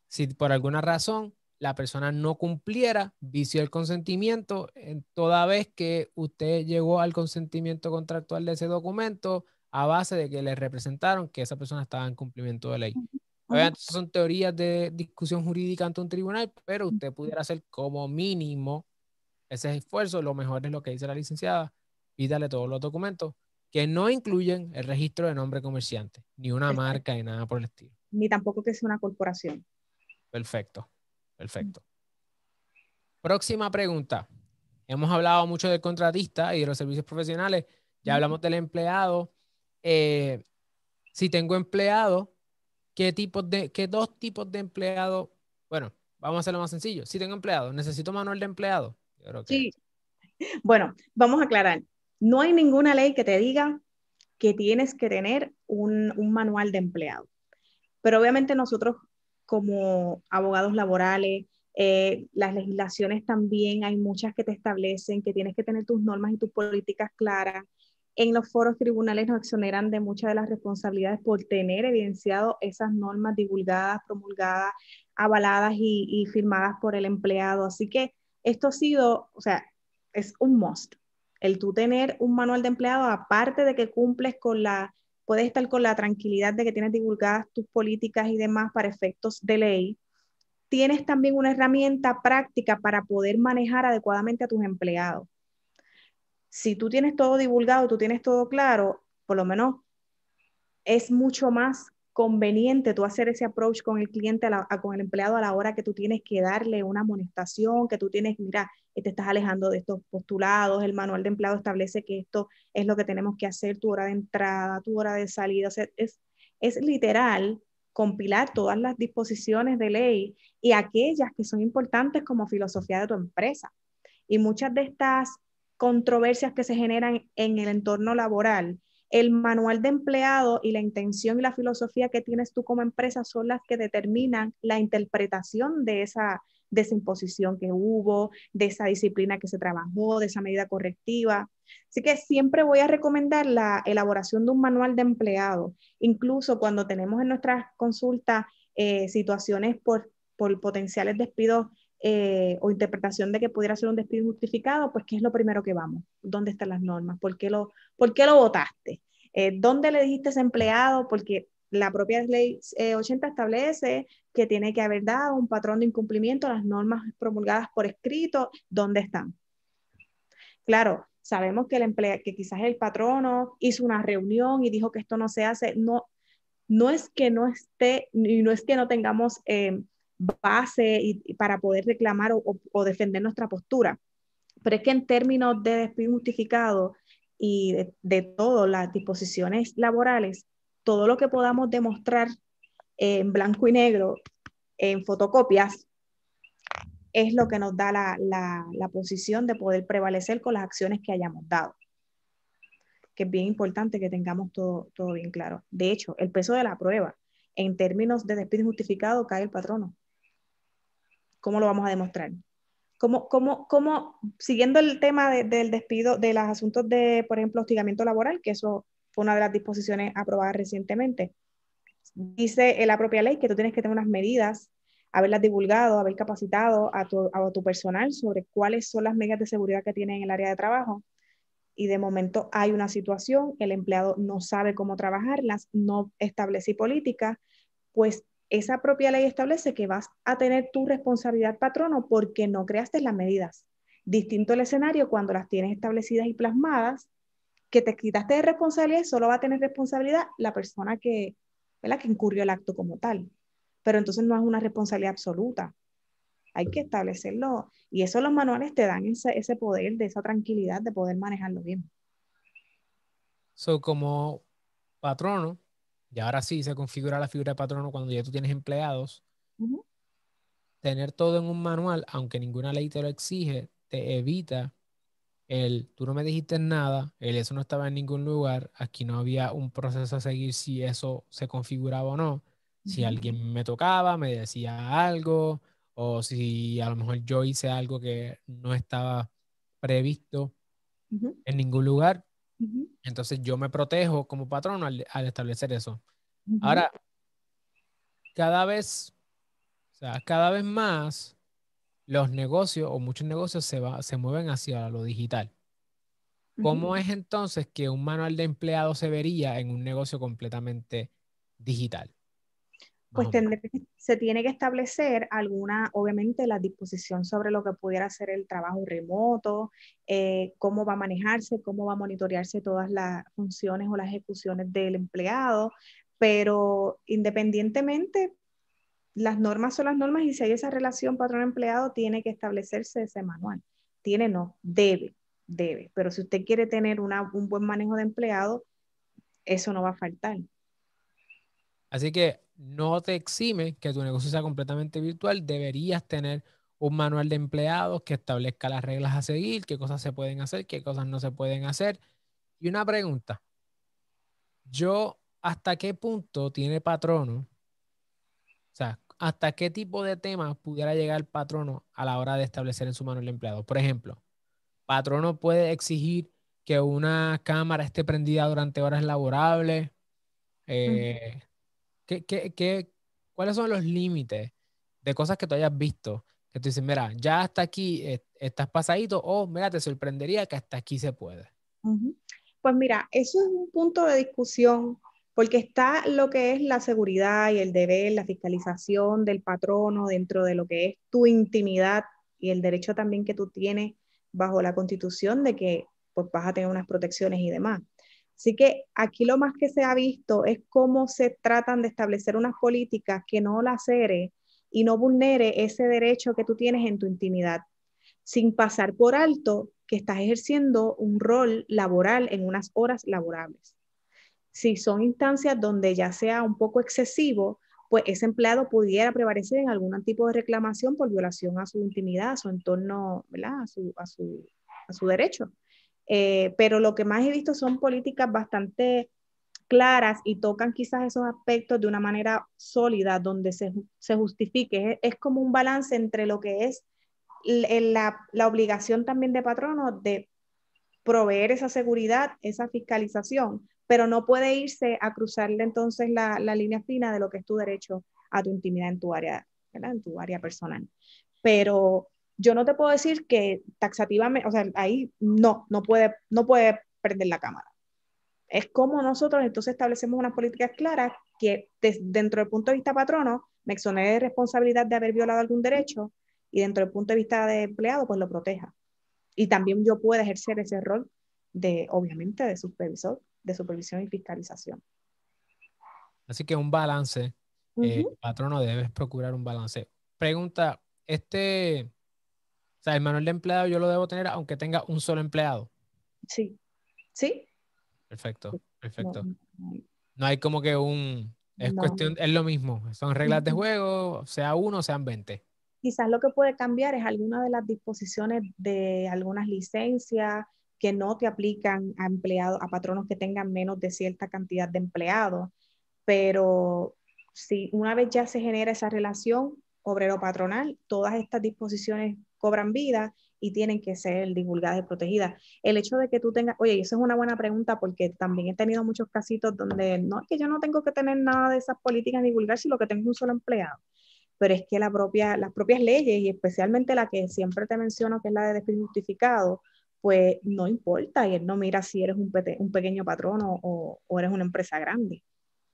si por alguna razón la persona no cumpliera, vició el consentimiento, en toda vez que usted llegó al consentimiento contractual de ese documento a base de que le representaron que esa persona estaba en cumplimiento de ley. Obviamente, son teorías de discusión jurídica ante un tribunal, pero usted pudiera hacer como mínimo ese esfuerzo. Lo mejor es lo que dice la licenciada, pídale todos los documentos que no incluyen el registro de nombre comerciante, ni una marca, ni nada por el estilo. Ni tampoco que sea una corporación. Perfecto. Perfecto. Próxima pregunta. Hemos hablado mucho del contratista y de los servicios profesionales. Ya hablamos del empleado. Eh, si tengo empleado, ¿qué, tipos de, qué dos tipos de empleado? Bueno, vamos a hacerlo más sencillo. Si tengo empleado, ¿necesito manual de empleado? Sí. Bueno, vamos a aclarar. No hay ninguna ley que te diga que tienes que tener un, un manual de empleado. Pero obviamente nosotros como abogados laborales, eh, las legislaciones también hay muchas que te establecen que tienes que tener tus normas y tus políticas claras. En los foros tribunales nos exoneran de muchas de las responsabilidades por tener evidenciado esas normas divulgadas, promulgadas, avaladas y, y firmadas por el empleado. Así que esto ha sido, o sea, es un must. El tú tener un manual de empleado, aparte de que cumples con la puedes estar con la tranquilidad de que tienes divulgadas tus políticas y demás para efectos de ley. Tienes también una herramienta práctica para poder manejar adecuadamente a tus empleados. Si tú tienes todo divulgado, tú tienes todo claro, por lo menos es mucho más conveniente tú hacer ese approach con el cliente, con el empleado a la hora que tú tienes que darle una amonestación, que tú tienes, mira, te estás alejando de estos postulados, el manual de empleado establece que esto es lo que tenemos que hacer, tu hora de entrada, tu hora de salida, es, es literal compilar todas las disposiciones de ley y aquellas que son importantes como filosofía de tu empresa. Y muchas de estas controversias que se generan en el entorno laboral, el manual de empleado y la intención y la filosofía que tienes tú como empresa son las que determinan la interpretación de esa, de esa imposición que hubo, de esa disciplina que se trabajó, de esa medida correctiva. Así que siempre voy a recomendar la elaboración de un manual de empleado, incluso cuando tenemos en nuestras consultas eh, situaciones por, por potenciales despidos eh, o interpretación de que pudiera ser un despido justificado, pues ¿qué es lo primero que vamos? ¿Dónde están las normas? ¿Por qué lo, por qué lo votaste? Eh, ¿Dónde le dijiste a ese empleado? Porque la propia ley 80 establece que tiene que haber dado un patrón de incumplimiento, las normas promulgadas por escrito, ¿dónde están? Claro, sabemos que el emplea, que quizás el patrono hizo una reunión y dijo que esto no se hace, no, no es que no esté, y no es que no tengamos eh, base y, para poder reclamar o, defender nuestra postura, pero es que en términos de despido justificado y de, de todas las disposiciones laborales, todo lo que podamos demostrar en blanco y negro, en fotocopias, es lo que nos da la, la, posición de poder prevalecer con las acciones que hayamos dado. Que es bien importante que tengamos todo, todo bien claro. De hecho, el peso de la prueba, en términos de despido injustificado, cae el patrono. ¿Cómo lo vamos a demostrar? ¿Cómo, cómo, cómo siguiendo el tema del despido, de los asuntos de, por ejemplo, hostigamiento laboral, que eso fue una de las disposiciones aprobadas recientemente, dice la propia ley que tú tienes que tener unas medidas haberlas divulgado, haber capacitado a tu, a tu personal sobre cuáles son las medidas de seguridad que tienen en el área de trabajo. Y de momento hay una situación, el empleado no sabe cómo trabajarlas, no establece política, pues esa propia ley establece que vas a tener tu responsabilidad patrono porque no creaste las medidas. Distinto el escenario cuando las tienes establecidas y plasmadas, que te quitaste de responsabilidad, solo va a tener responsabilidad la persona que, que incurrió el acto como tal pero entonces no es una responsabilidad absoluta. Hay que establecerlo y eso los manuales te dan ese, ese poder, de esa tranquilidad de poder manejarlo bien. So, como patrono, y ahora sí se configura la figura de patrono cuando ya tú tienes empleados, tener todo en un manual, aunque ninguna ley te lo exige, te evita el, tú no me dijiste nada, el eso no estaba en ningún lugar, aquí no había un proceso a seguir si eso se configuraba o no. Si alguien me tocaba, me decía algo, o si a lo mejor yo hice algo que no estaba previsto en ningún lugar, entonces yo me protejo como patrón al, establecer eso. Ahora, cada vez, o sea, cada vez más los negocios o muchos negocios se, va, se mueven hacia lo digital. ¿Cómo es entonces que un manual de empleado se vería en un negocio completamente digital? Pues se tiene que establecer alguna, obviamente, la disposición sobre lo que pudiera ser el trabajo remoto, eh, cómo va a manejarse, cómo va a monitorearse todas las funciones o las ejecuciones del empleado, pero independientemente, las normas son las normas y si hay esa relación patrón-empleado, tiene que establecerse ese manual. Tiene no, debe, debe, pero si usted quiere tener un buen manejo de empleado, eso no va a faltar. Así que no te exime que tu negocio sea completamente virtual, deberías tener un manual de empleados que establezca las reglas a seguir, qué cosas se pueden hacer, qué cosas no se pueden hacer. Y una pregunta, yo, ¿hasta qué punto tiene patrono? O sea, ¿hasta qué tipo de temas pudiera llegar el patrono a la hora de establecer en su manual de empleados? Por ejemplo, patrono puede exigir que una cámara esté prendida durante horas laborables. Eh, ¿Qué, cuáles son los límites de cosas que tú hayas visto? Que tú dices, mira, ya hasta aquí eh, estás pasadito o mira, te sorprendería que hasta aquí se puede. Pues mira, eso es un punto de discusión porque está lo que es la seguridad y el deber, la fiscalización del patrono dentro de lo que es tu intimidad y el derecho también que tú tienes bajo la constitución de que pues, vas a tener unas protecciones y demás. Así que aquí lo más que se ha visto es cómo se tratan de establecer unas políticas que no lacere y no vulnere ese derecho que tú tienes en tu intimidad, sin pasar por alto que estás ejerciendo un rol laboral en unas horas laborables. Si son instancias donde ya sea un poco excesivo, pues ese empleado pudiera prevalecer en algún tipo de reclamación por violación a su intimidad, a su entorno, a su derecho. Eh, pero lo que más he visto son políticas bastante claras y tocan quizás esos aspectos de una manera sólida, donde se, se justifique. Es, como un balance entre lo que es la, la obligación también de patrono de proveer esa seguridad, esa fiscalización, pero no puede irse a cruzarle entonces la, la, línea fina de lo que es tu derecho a tu intimidad en tu área, ¿verdad? en tu área personal. Pero yo no te puedo decir que taxativamente, o sea, ahí no, no puede, no puede prender la cámara. Es como nosotros entonces establecemos unas políticas claras que dentro del punto de vista patrono me exonere de responsabilidad de haber violado algún derecho y dentro del punto de vista de empleado pues lo proteja. Y también yo puedo ejercer ese rol de, obviamente, de supervisor, de supervisión y fiscalización. Así que un balance, eh, patrono debes procurar un balance. Pregunta, este, o sea, el manual de empleado yo lo debo tener aunque tenga un solo empleado. Sí, sí, Perfecto, perfecto. No, hay como que un, es cuestión, es lo mismo, son reglas de juego, sea uno, sean 20. Quizás lo que puede cambiar es alguna de las disposiciones de algunas licencias que no te aplican a empleados, a patronos que tengan menos de cierta cantidad de empleados, pero si una vez ya se genera esa relación obrero-patronal, todas estas disposiciones cobran vida y tienen que ser divulgadas y protegidas. El hecho de que tú tengas, oye, eso es una buena pregunta porque también he tenido muchos casitos donde no es que yo no tengo que tener nada de esas políticas divulgar si lo que tengo un solo empleado, pero es que la propia, las propias leyes y especialmente la que siempre te menciono, que es la de despido justificado, pues no importa y él no mira si eres un, un pequeño patrón o, eres una empresa grande.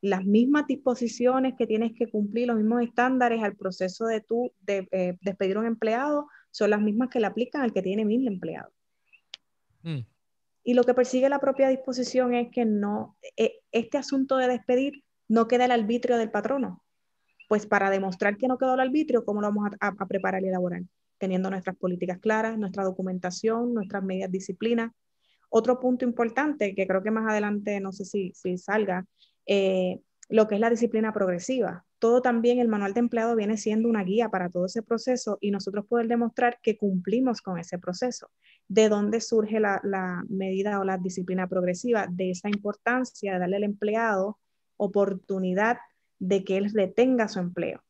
Las mismas disposiciones que tienes que cumplir, los mismos estándares al proceso de tú de, eh, despedir a un empleado, son las mismas que le aplican al que tiene mil empleados. Mm. Y lo que persigue la propia disposición es que no, e, este asunto de despedir no queda el arbitrio del patrono. Pues para demostrar que no quedó el arbitrio, ¿cómo lo vamos a, preparar y elaborar? Teniendo nuestras políticas claras, nuestra documentación, nuestras medidas disciplinas. Otro punto importante que creo que más adelante, no sé si, si salga, eh, lo que es la disciplina progresiva todo también el manual de empleado viene siendo una guía para todo ese proceso y nosotros poder demostrar que cumplimos con ese proceso. ¿De dónde surge la, medida o la disciplina progresiva? De esa importancia de darle al empleado oportunidad de que él retenga su empleo.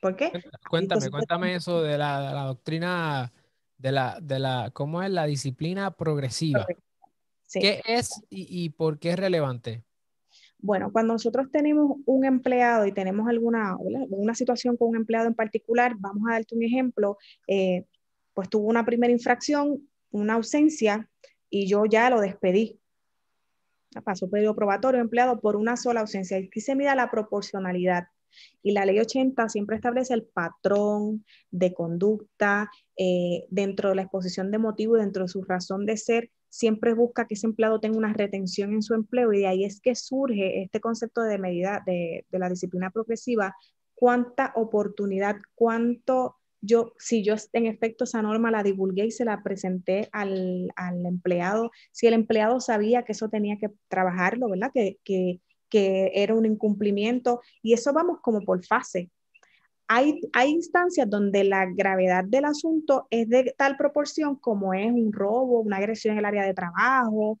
¿Por qué? Cuéntame, cuéntame eso de la, doctrina de la, de la, ¿cómo es la disciplina progresiva? ¿Qué es y por qué es relevante? Bueno, cuando nosotros tenemos un empleado y tenemos alguna una situación con un empleado en particular, vamos a darte un ejemplo, eh, pues tuvo una primera infracción, una ausencia, y yo ya lo despedí. Pasó periodo probatorio empleado por una sola ausencia. Aquí se mira la proporcionalidad. Y la ley 80 siempre establece el patrón de conducta eh, dentro de la exposición de motivo dentro de su razón de ser siempre busca que ese empleado tenga una retención en su empleo y de ahí es que surge este concepto de medida de, la disciplina progresiva, cuánta oportunidad, cuánto yo, si yo en efecto esa norma la divulgué y se la presenté al, empleado, si el empleado sabía que eso tenía que trabajarlo, ¿verdad? Que, que era un incumplimiento y eso vamos como por fase hay, instancias donde la gravedad del asunto es de tal proporción como es un robo, una agresión en el área de trabajo,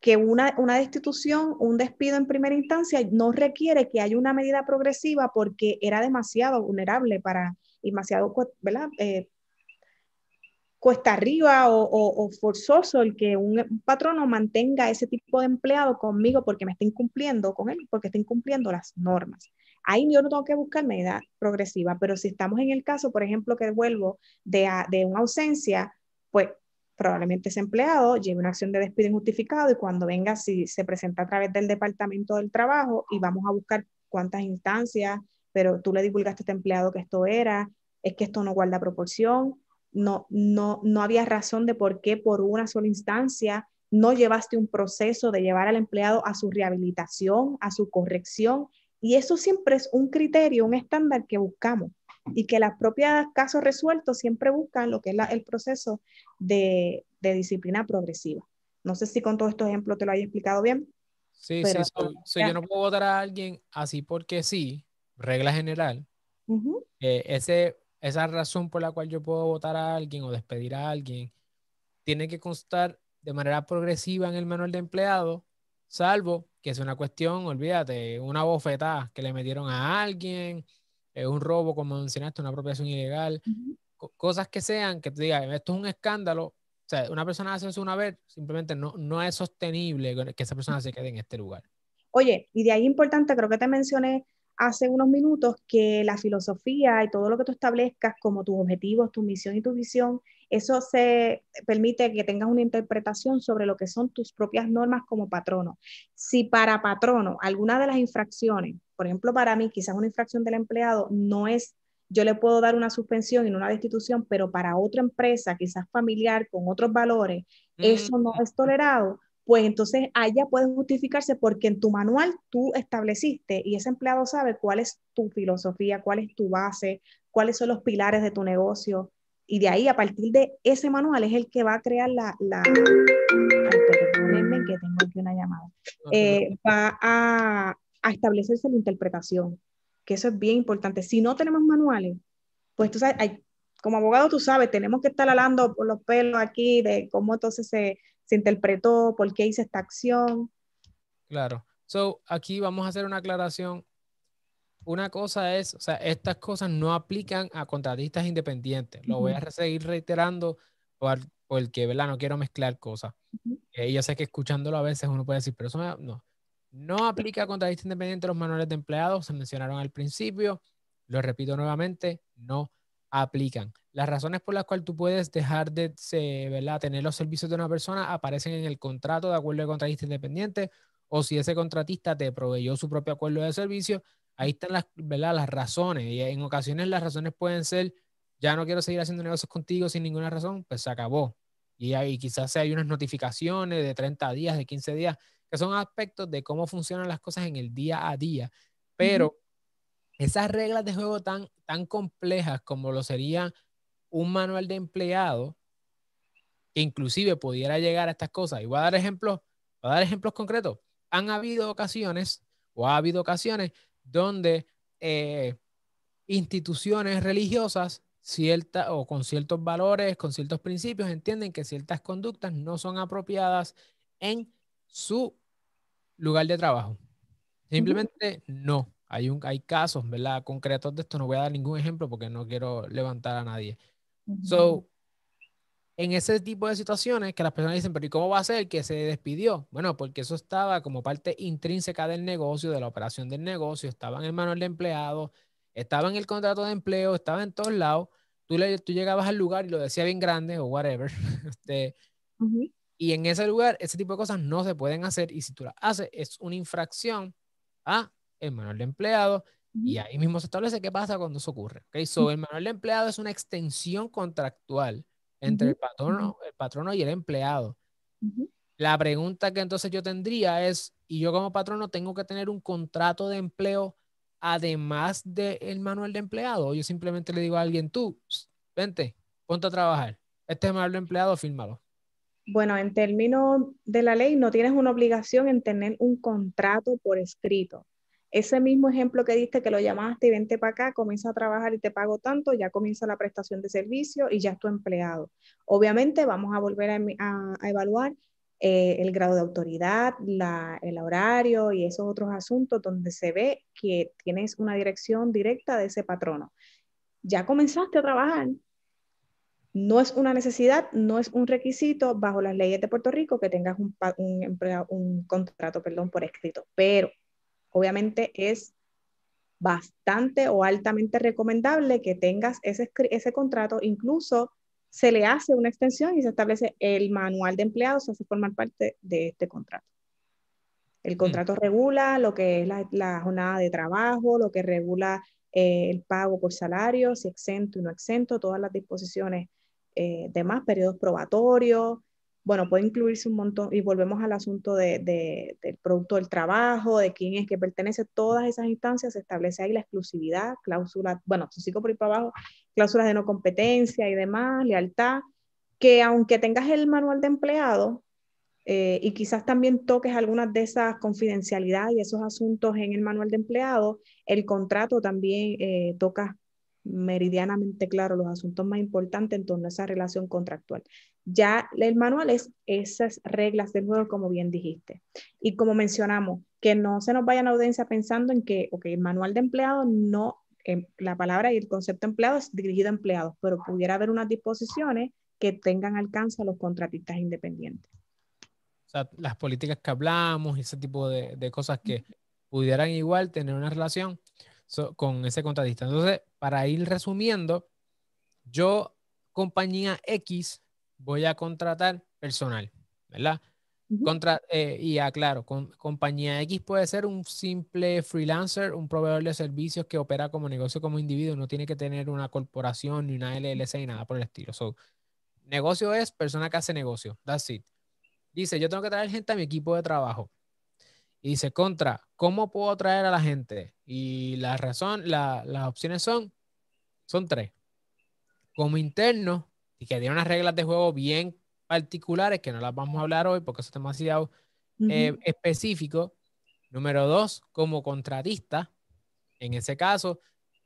que una, una destitución, un despido en primera instancia no requiere que haya una medida progresiva porque era demasiado vulnerable para, demasiado, ¿verdad? Eh, cuesta arriba o, forzoso el que un, patrono mantenga ese tipo de empleado conmigo porque me está incumpliendo con él, porque está incumpliendo las normas. Ahí yo no tengo que buscar medida progresiva, pero si estamos en el caso, por ejemplo, que vuelvo de, de una ausencia, pues probablemente ese empleado lleve una acción de despido injustificado y cuando venga, si se presenta a través del Departamento del Trabajo y vamos a buscar cuántas instancias, pero tú le divulgaste a este empleado que esto era, es que esto no guarda proporción, no, no, no había razón de por qué por una sola instancia no llevaste un proceso de llevar al empleado a su rehabilitación, a su corrección y eso siempre es un criterio, un estándar que buscamos y que las propias casos resueltos siempre buscan lo que es el proceso de, disciplina progresiva. No sé si con todos estos ejemplos te lo haya explicado bien. Sí, sí, yo no puedo votar a alguien así porque sí, regla general. ese, esa razón por la cual yo puedo votar a alguien o despedir a alguien tiene que constar de manera progresiva en el manual de empleado, salvo que es una cuestión, olvídate, una bofetada que le metieron a alguien, un robo, como mencionaste, una apropiación ilegal, cosas que sean que te digan, esto es un escándalo, o sea, una persona hace eso una vez, simplemente no, no es sostenible que esa persona se quede en este lugar. Oye, y de ahí importante, creo que te mencioné hace unos minutos que la filosofía y todo lo que tú establezcas como tus objetivos, tu misión y tu visión, eso se permite que tengas una interpretación sobre lo que son tus propias normas como patrono. Si para patrono alguna de las infracciones, por ejemplo, para mí quizás una infracción del empleado no es yo le puedo dar una suspensión y una destitución, pero para otra empresa, quizás familiar, con otros valores, eso no es tolerado, pues entonces allá puede justificarse porque en tu manual tú estableciste y ese empleado sabe cuál es tu filosofía, cuál es tu base, cuáles son los pilares de tu negocio. Y de ahí, a partir de ese manual, es el que va a crear la... la... Ay, que tengo aquí una llamada. Eh, va a, a establecerse la interpretación que eso es bien importante. Si no tenemos manuales, pues tú sabes, hay, como abogado tú sabes, tenemos que estar hablando por los pelos aquí de cómo entonces se, se interpretó, por qué hice esta acción. Claro. So, aquí vamos a hacer una aclaración. Una cosa es, o sea, estas cosas no aplican a contratistas independientes. Lo voy a seguir reiterando por, porque, ¿verdad? No quiero mezclar cosas. Eh, yo sé que escuchándolo a veces uno puede decir, pero eso no. No aplica contra contratista independiente los manuales de empleados, se mencionaron al principio. Lo repito nuevamente, no aplican. Las razones por las cuales tú puedes dejar de ¿verdad? tener los servicios de una persona aparecen en el contrato de acuerdo de contratista independiente o si ese contratista te proveyó su propio acuerdo de servicio, ahí están las, ¿verdad? las razones. Y en ocasiones las razones pueden ser, ya no quiero seguir haciendo negocios contigo sin ninguna razón, pues se acabó. Y, ahí quizás hay unas notificaciones de 30 días, de 15 días, que son aspectos de cómo funcionan las cosas en el día a día. Pero esas reglas de juego tan, tan complejas como lo sería un manual de empleado, que inclusive pudiera llegar a estas cosas. Y voy a dar ejemplos, voy a dar ejemplos concretos. Han habido ocasiones, o ha habido ocasiones, donde eh, instituciones religiosas cierta, o con ciertos valores, con ciertos principios, entienden que ciertas conductas no son apropiadas en su lugar de trabajo. Simplemente no. Hay, un, hay casos, ¿verdad? Concretos de esto. No voy a dar ningún ejemplo porque no quiero levantar a nadie. So, en ese tipo de situaciones que las personas dicen, pero ¿y cómo va a ser que se despidió? Bueno, porque eso estaba como parte intrínseca del negocio, de la operación del negocio, estaba en el manual de empleado, estaba en el contrato de empleo, estaba en todos lados. Tú, le, tú llegabas al lugar y lo decía bien grande o whatever. este, y en ese lugar, ese tipo de cosas no se pueden hacer. Y si tú las haces, es una infracción a el manual de empleado. Y ahí mismo se establece qué pasa cuando eso ocurre. ¿okay? So, el manual de empleado es una extensión contractual entre el patrono, el patrono y el empleado. La pregunta que entonces yo tendría es, ¿y yo como patrono tengo que tener un contrato de empleo además del manual de empleado? O yo simplemente le digo a alguien, tú, vente, ponte a trabajar. Este es el manual de empleado, fírmalo. Bueno, en términos de la ley, no tienes una obligación en tener un contrato por escrito. Ese mismo ejemplo que diste, que lo llamaste y vente para acá, comienza a trabajar y te pago tanto, ya comienza la prestación de servicio y ya es tu empleado. Obviamente vamos a volver a, evaluar eh, el grado de autoridad, el horario y esos otros asuntos donde se ve que tienes una dirección directa de ese patrono. Ya comenzaste a trabajar, no es una necesidad, no es un requisito bajo las leyes de Puerto Rico que tengas un, un, contrato perdón, por escrito, pero obviamente es bastante o altamente recomendable que tengas ese, ese contrato, incluso se le hace una extensión y se establece el manual de empleados, hace formar parte de este contrato. El mm. contrato regula lo que es la, jornada de trabajo, lo que regula eh, el pago por salario, si exento y no exento, todas las disposiciones eh, demás, periodos probatorios, bueno, puede incluirse un montón, y volvemos al asunto de, del producto del trabajo, de quién es que pertenece, todas esas instancias, se establece ahí la exclusividad, cláusulas, bueno, si sigo por ahí para abajo, cláusulas de no competencia y demás, lealtad, que aunque tengas el manual de empleado, eh, y quizás también toques algunas de esas confidencialidades y esos asuntos en el manual de empleado, el contrato también eh, toca meridianamente claro los asuntos más importantes en torno a esa relación contractual. Ya el manual es esas reglas del juego, como bien dijiste. Y como mencionamos, que no se nos vayan a audiencia pensando en que, ok, el manual de empleado no, em, la palabra y el concepto empleado es dirigido a empleados, pero pudiera haber unas disposiciones que tengan alcance a los contratistas independientes. O sea, las políticas que hablamos ese tipo de, de cosas que pudieran igual tener una relación con ese contratista. Entonces, para ir resumiendo, yo, compañía X, voy a contratar personal, ¿verdad? Contra, eh, y aclaro, con, compañía X puede ser un simple freelancer, un proveedor de servicios que opera como negocio como individuo, no tiene que tener una corporación ni una LLC ni nada por el estilo. So, negocio es persona que hace negocio, that's it. Dice, yo tengo que traer gente a mi equipo de trabajo. Y dice, contra, ¿cómo puedo traer a la gente? Y la razón, las opciones son, son tres. Como interno, y que tiene unas reglas de juego bien particulares que no las vamos a hablar hoy porque eso es demasiado eh, específico. Número dos, como contratista, en ese caso,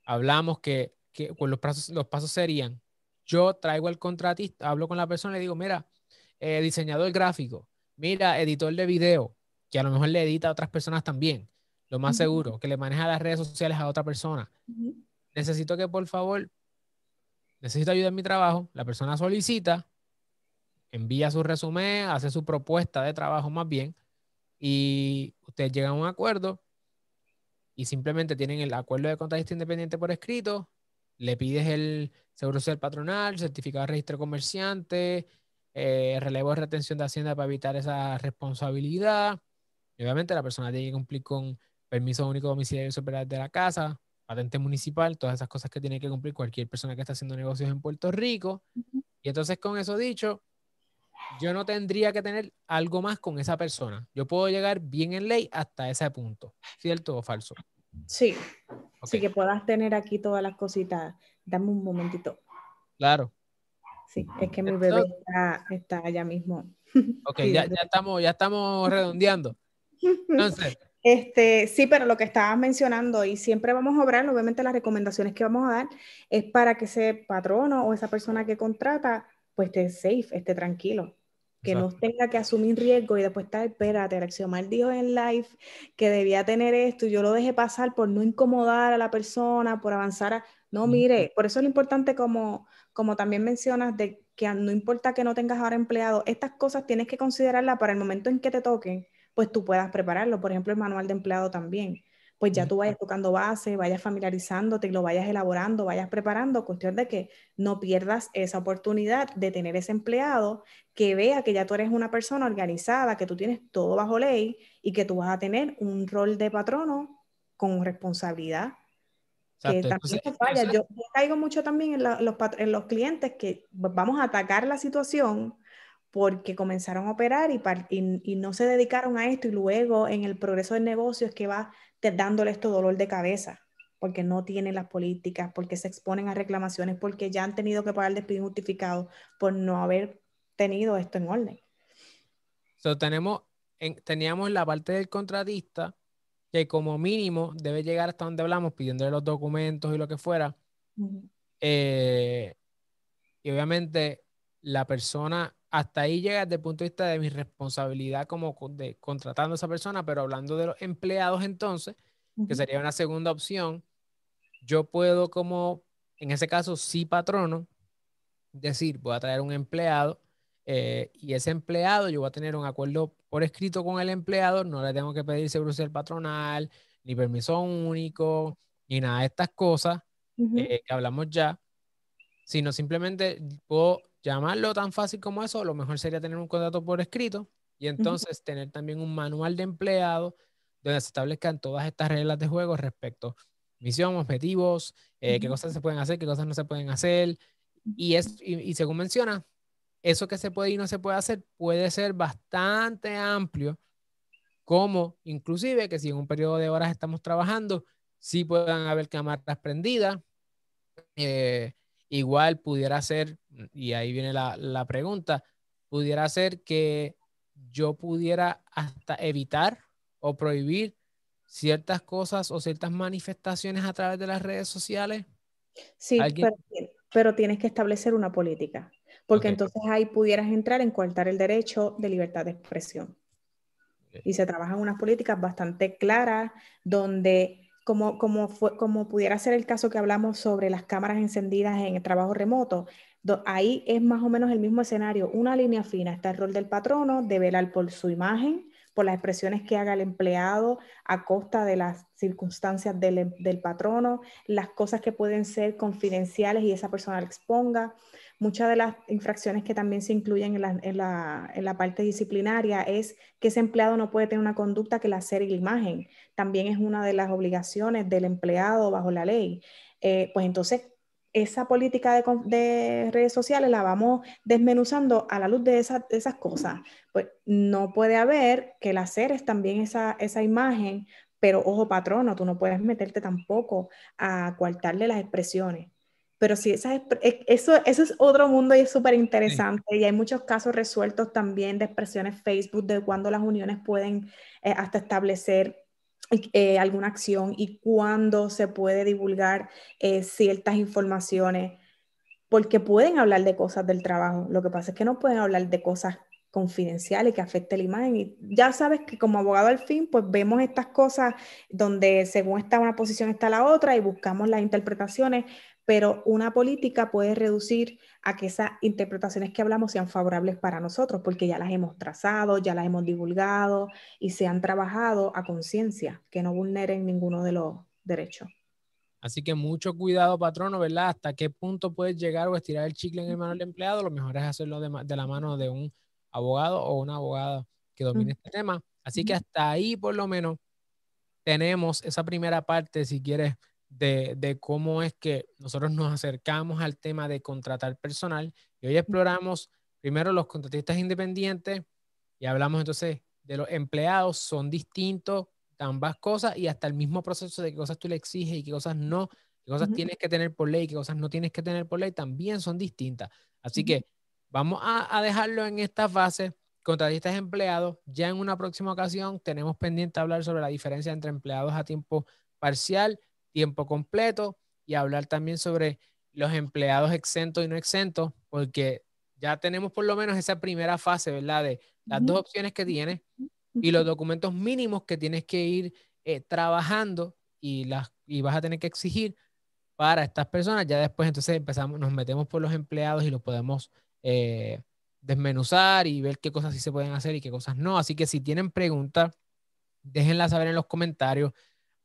hablamos que, que pues los, pasos, los pasos serían, yo traigo al contratista, hablo con la persona y le digo, mira, eh, diseñador gráfico, mira, editor de video, que a lo mejor le edita a otras personas también, lo más seguro, que le maneja las redes sociales a otra persona. Necesito que por favor, necesito ayuda en mi trabajo, la persona solicita, envía su resumen, hace su propuesta de trabajo más bien, y ustedes llegan a un acuerdo y simplemente tienen el acuerdo de contratista independiente por escrito, le pides el seguro social patronal, certificado de registro comerciante, eh, relevo de retención de Hacienda para evitar esa responsabilidad, obviamente la persona tiene que cumplir con permiso único domiciliario superior de la casa, patente municipal, todas esas cosas que tiene que cumplir cualquier persona que está haciendo negocios en Puerto Rico. Y entonces con eso dicho, yo no tendría que tener algo más con esa persona. Yo puedo llegar bien en ley hasta ese punto, ¿cierto o falso? Sí. Sí, que puedas tener aquí todas las cositas. Dame un momentito. Claro. Sí, es que mi bebé está, está allá mismo. Ok, ya, ya, estamos, ya estamos redondeando. Entonces. Este, sí, pero lo que estabas mencionando, y siempre vamos a obrar, obviamente las recomendaciones que vamos a dar es para que ese patrono o esa persona que contrata, pues esté safe, esté tranquilo, que no tenga que asumir riesgo y después estar, espérate, Mal dijo en live que debía tener esto y yo lo dejé pasar por no incomodar a la persona, por avanzar a... No, mire, por eso es lo importante como, como también mencionas de que no importa que no tengas ahora empleado, estas cosas tienes que considerarlas para el momento en que te toquen pues tú puedas prepararlo. Por ejemplo, el manual de empleado también. Pues ya tú vayas tocando base, vayas familiarizándote, lo vayas elaborando, vayas preparando, cuestión de que no pierdas esa oportunidad de tener ese empleado que vea que ya tú eres una persona organizada, que tú tienes todo bajo ley y que tú vas a tener un rol de patrono con responsabilidad. Que. Yo, caigo mucho también en, los, en los clientes que vamos a atacar la situación porque comenzaron a operar y, y, no se dedicaron a esto y luego en el progreso del negocio es que va dándole esto dolor de cabeza porque no tienen las políticas, porque se exponen a reclamaciones, porque ya han tenido que pagar despido justificado por no haber tenido esto en orden. So, tenemos, teníamos la parte del contratista que como mínimo debe llegar hasta donde hablamos pidiéndole los documentos y lo que fuera. Eh, y obviamente la persona hasta ahí llega desde el punto de vista de mi responsabilidad como de contratando a esa persona, pero hablando de los empleados entonces, que sería una segunda opción, yo puedo como, en ese caso, sí patrono, decir, voy a traer un empleado eh, y ese empleado, yo voy a tener un acuerdo por escrito con el empleado, no le tengo que pedir seguro social patronal, ni permiso único, ni nada de estas cosas eh, que hablamos ya, sino simplemente puedo llamarlo tan fácil como eso, lo mejor sería tener un contrato por escrito y entonces tener también un manual de empleado donde se establezcan todas estas reglas de juego respecto a misión, objetivos, eh, qué cosas se pueden hacer, qué cosas no se pueden hacer. Y, es, y, según menciona, eso que se puede y no se puede hacer puede ser bastante amplio, como inclusive que si en un periodo de horas estamos trabajando, sí puedan haber cámaras prendidas, eh, Igual pudiera ser, y ahí viene la, pregunta, pudiera ser que yo pudiera hasta evitar o prohibir ciertas cosas o ciertas manifestaciones a través de las redes sociales? Sí, pero, tienes que establecer una política, porque entonces ahí pudieras entrar en coartar el derecho de libertad de expresión. Y se trabajan unas políticas bastante claras donde como, como, fue, como pudiera ser el caso que hablamos sobre las cámaras encendidas en el trabajo remoto, ahí es más o menos el mismo escenario, una línea fina, está el rol del patrono de velar por su imagen, por las expresiones que haga el empleado a costa de las circunstancias del, del patrono, las cosas que pueden ser confidenciales y esa persona la exponga. Muchas de las infracciones que también se incluyen en la, en, la, en la, parte disciplinaria es que ese empleado no puede tener una conducta que la hacer la imagen. También es una de las obligaciones del empleado bajo la ley. Eh, pues entonces, esa política de, de, redes sociales la vamos desmenuzando a la luz de, de, esas cosas. Pues no puede haber que el hacer es también esa, esa imagen, pero ojo patrono, tú no puedes meterte tampoco a coartarle las expresiones. Pero sí, esa, e, eso, eso es otro mundo y es súper interesante. Y hay muchos casos resueltos también de expresiones Facebook de cuando las uniones pueden eh, hasta establecer eh, alguna acción y cuándo se puede divulgar eh, ciertas informaciones, porque pueden hablar de cosas del trabajo. Lo que pasa es que no pueden hablar de cosas confidenciales que afecten la imagen. Y ya sabes que como abogado al fin, pues vemos estas cosas donde según está una posición está la otra y buscamos las interpretaciones, pero una política puede reducir a que esas interpretaciones que hablamos sean favorables para nosotros, porque ya las hemos trazado, ya las hemos divulgado y se han trabajado a conciencia, que no vulneren ninguno de los derechos. Así que mucho cuidado, patrono, ¿verdad? Hasta qué punto puedes llegar o estirar el chicle en el mano del empleado. Lo mejor es hacerlo de, la mano de un abogado o una abogada que domine este tema. Así que hasta ahí, por lo menos, tenemos esa primera parte, si quieres, de, cómo es que nosotros nos acercamos al tema de contratar personal. Y hoy exploramos primero los contratistas independientes y hablamos entonces de los empleados, son distintos ambas cosas y hasta el mismo proceso de qué cosas tú le exiges y qué cosas no, qué cosas tienes que tener por ley y qué cosas no tienes que tener por ley también son distintas. Así que vamos a, a dejarlo en esta fase. Contratistas empleados, ya en una próxima ocasión tenemos pendiente hablar sobre la diferencia entre empleados a tiempo parcial tiempo completo y hablar también sobre los empleados exentos y no exentos, porque ya tenemos por lo menos esa primera fase, ¿verdad? De las dos opciones que tienes y los documentos mínimos que tienes que ir eh, trabajando y, las, y vas a tener que exigir para estas personas. Ya después entonces empezamos, nos metemos por los empleados y los podemos eh, desmenuzar y ver qué cosas sí se pueden hacer y qué cosas no. Así que si tienen preguntas, déjenlas saber en los comentarios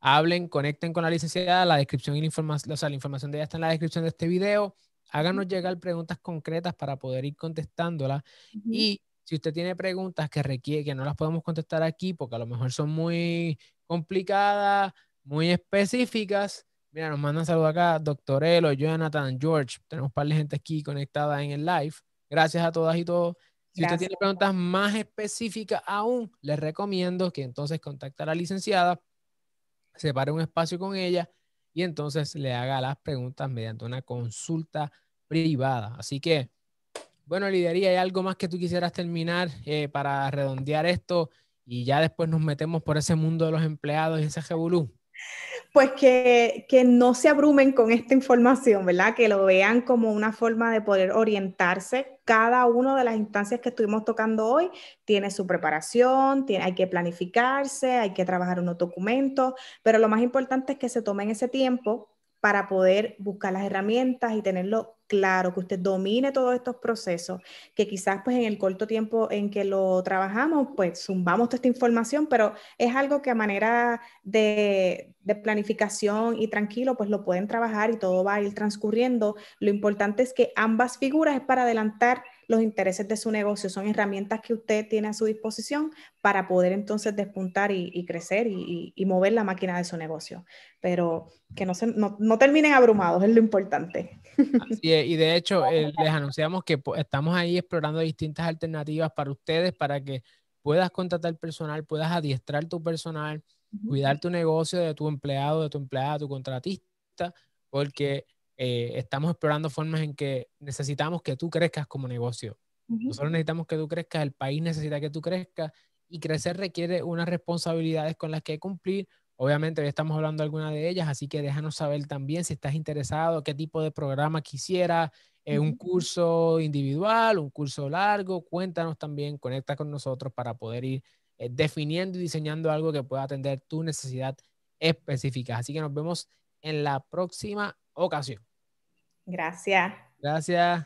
hablen, conecten con la licenciada, la descripción y la información, o sea, la información de ella está en la descripción de este video. Háganos llegar preguntas concretas para poder ir contestándolas. Y si usted tiene preguntas que requiere, que no las podemos contestar aquí, porque a lo mejor son muy complicadas, muy específicas. Mira, nos mandan saludos acá, doctor Elo, Jonathan, George. Tenemos un par de gente aquí conectada en el live. Gracias a todas y todos. Si usted tiene preguntas más específicas aún, les recomiendo que entonces contacte a la licenciada separe un espacio con ella y entonces le haga las preguntas mediante una consulta privada. Así que, bueno, Lidería, ¿hay algo más que tú quisieras terminar eh, para redondear esto y ya después nos metemos por ese mundo de los empleados y ese revolú? Pues que, que, no se abrumen con esta información, ¿verdad? Que lo vean como una forma de poder orientarse. Cada una de las instancias que estuvimos tocando hoy tiene su preparación, tiene, hay que planificarse, hay que trabajar unos documentos, pero lo más importante es que se tomen ese tiempo para poder buscar las herramientas y tenerlo claro, que usted domine todos estos procesos, que quizás pues en el corto tiempo en que lo trabajamos, pues zumbamos toda esta información, pero es algo que a manera de, de planificación y tranquilo, pues lo pueden trabajar y todo va a ir transcurriendo. Lo importante es que ambas figuras es para adelantar los intereses de su negocio, son herramientas que usted tiene a su disposición para poder entonces despuntar y, crecer y, mover la máquina de su negocio. Pero que no, se, no, no terminen abrumados, es lo importante. Así es, y de hecho eh, les anunciamos que estamos ahí explorando distintas alternativas para ustedes, para que puedas contratar personal, puedas adiestrar tu personal, cuidar tu negocio de tu empleado, de tu empleada, tu contratista, porque eh, estamos explorando formas en que necesitamos que tú crezcas como negocio. Nosotros necesitamos que tú crezcas, el país necesita que tú crezcas y crecer requiere unas responsabilidades con las que cumplir. Obviamente hoy estamos hablando de algunas de ellas, así que déjanos saber también si estás interesado, qué tipo de programa quisiera, eh, un curso individual, un curso largo, cuéntanos también, conecta con nosotros para poder ir eh, definiendo y diseñando algo que pueda atender tu necesidad específica. Así que nos vemos en la próxima ocasión. Gracias. Gracias.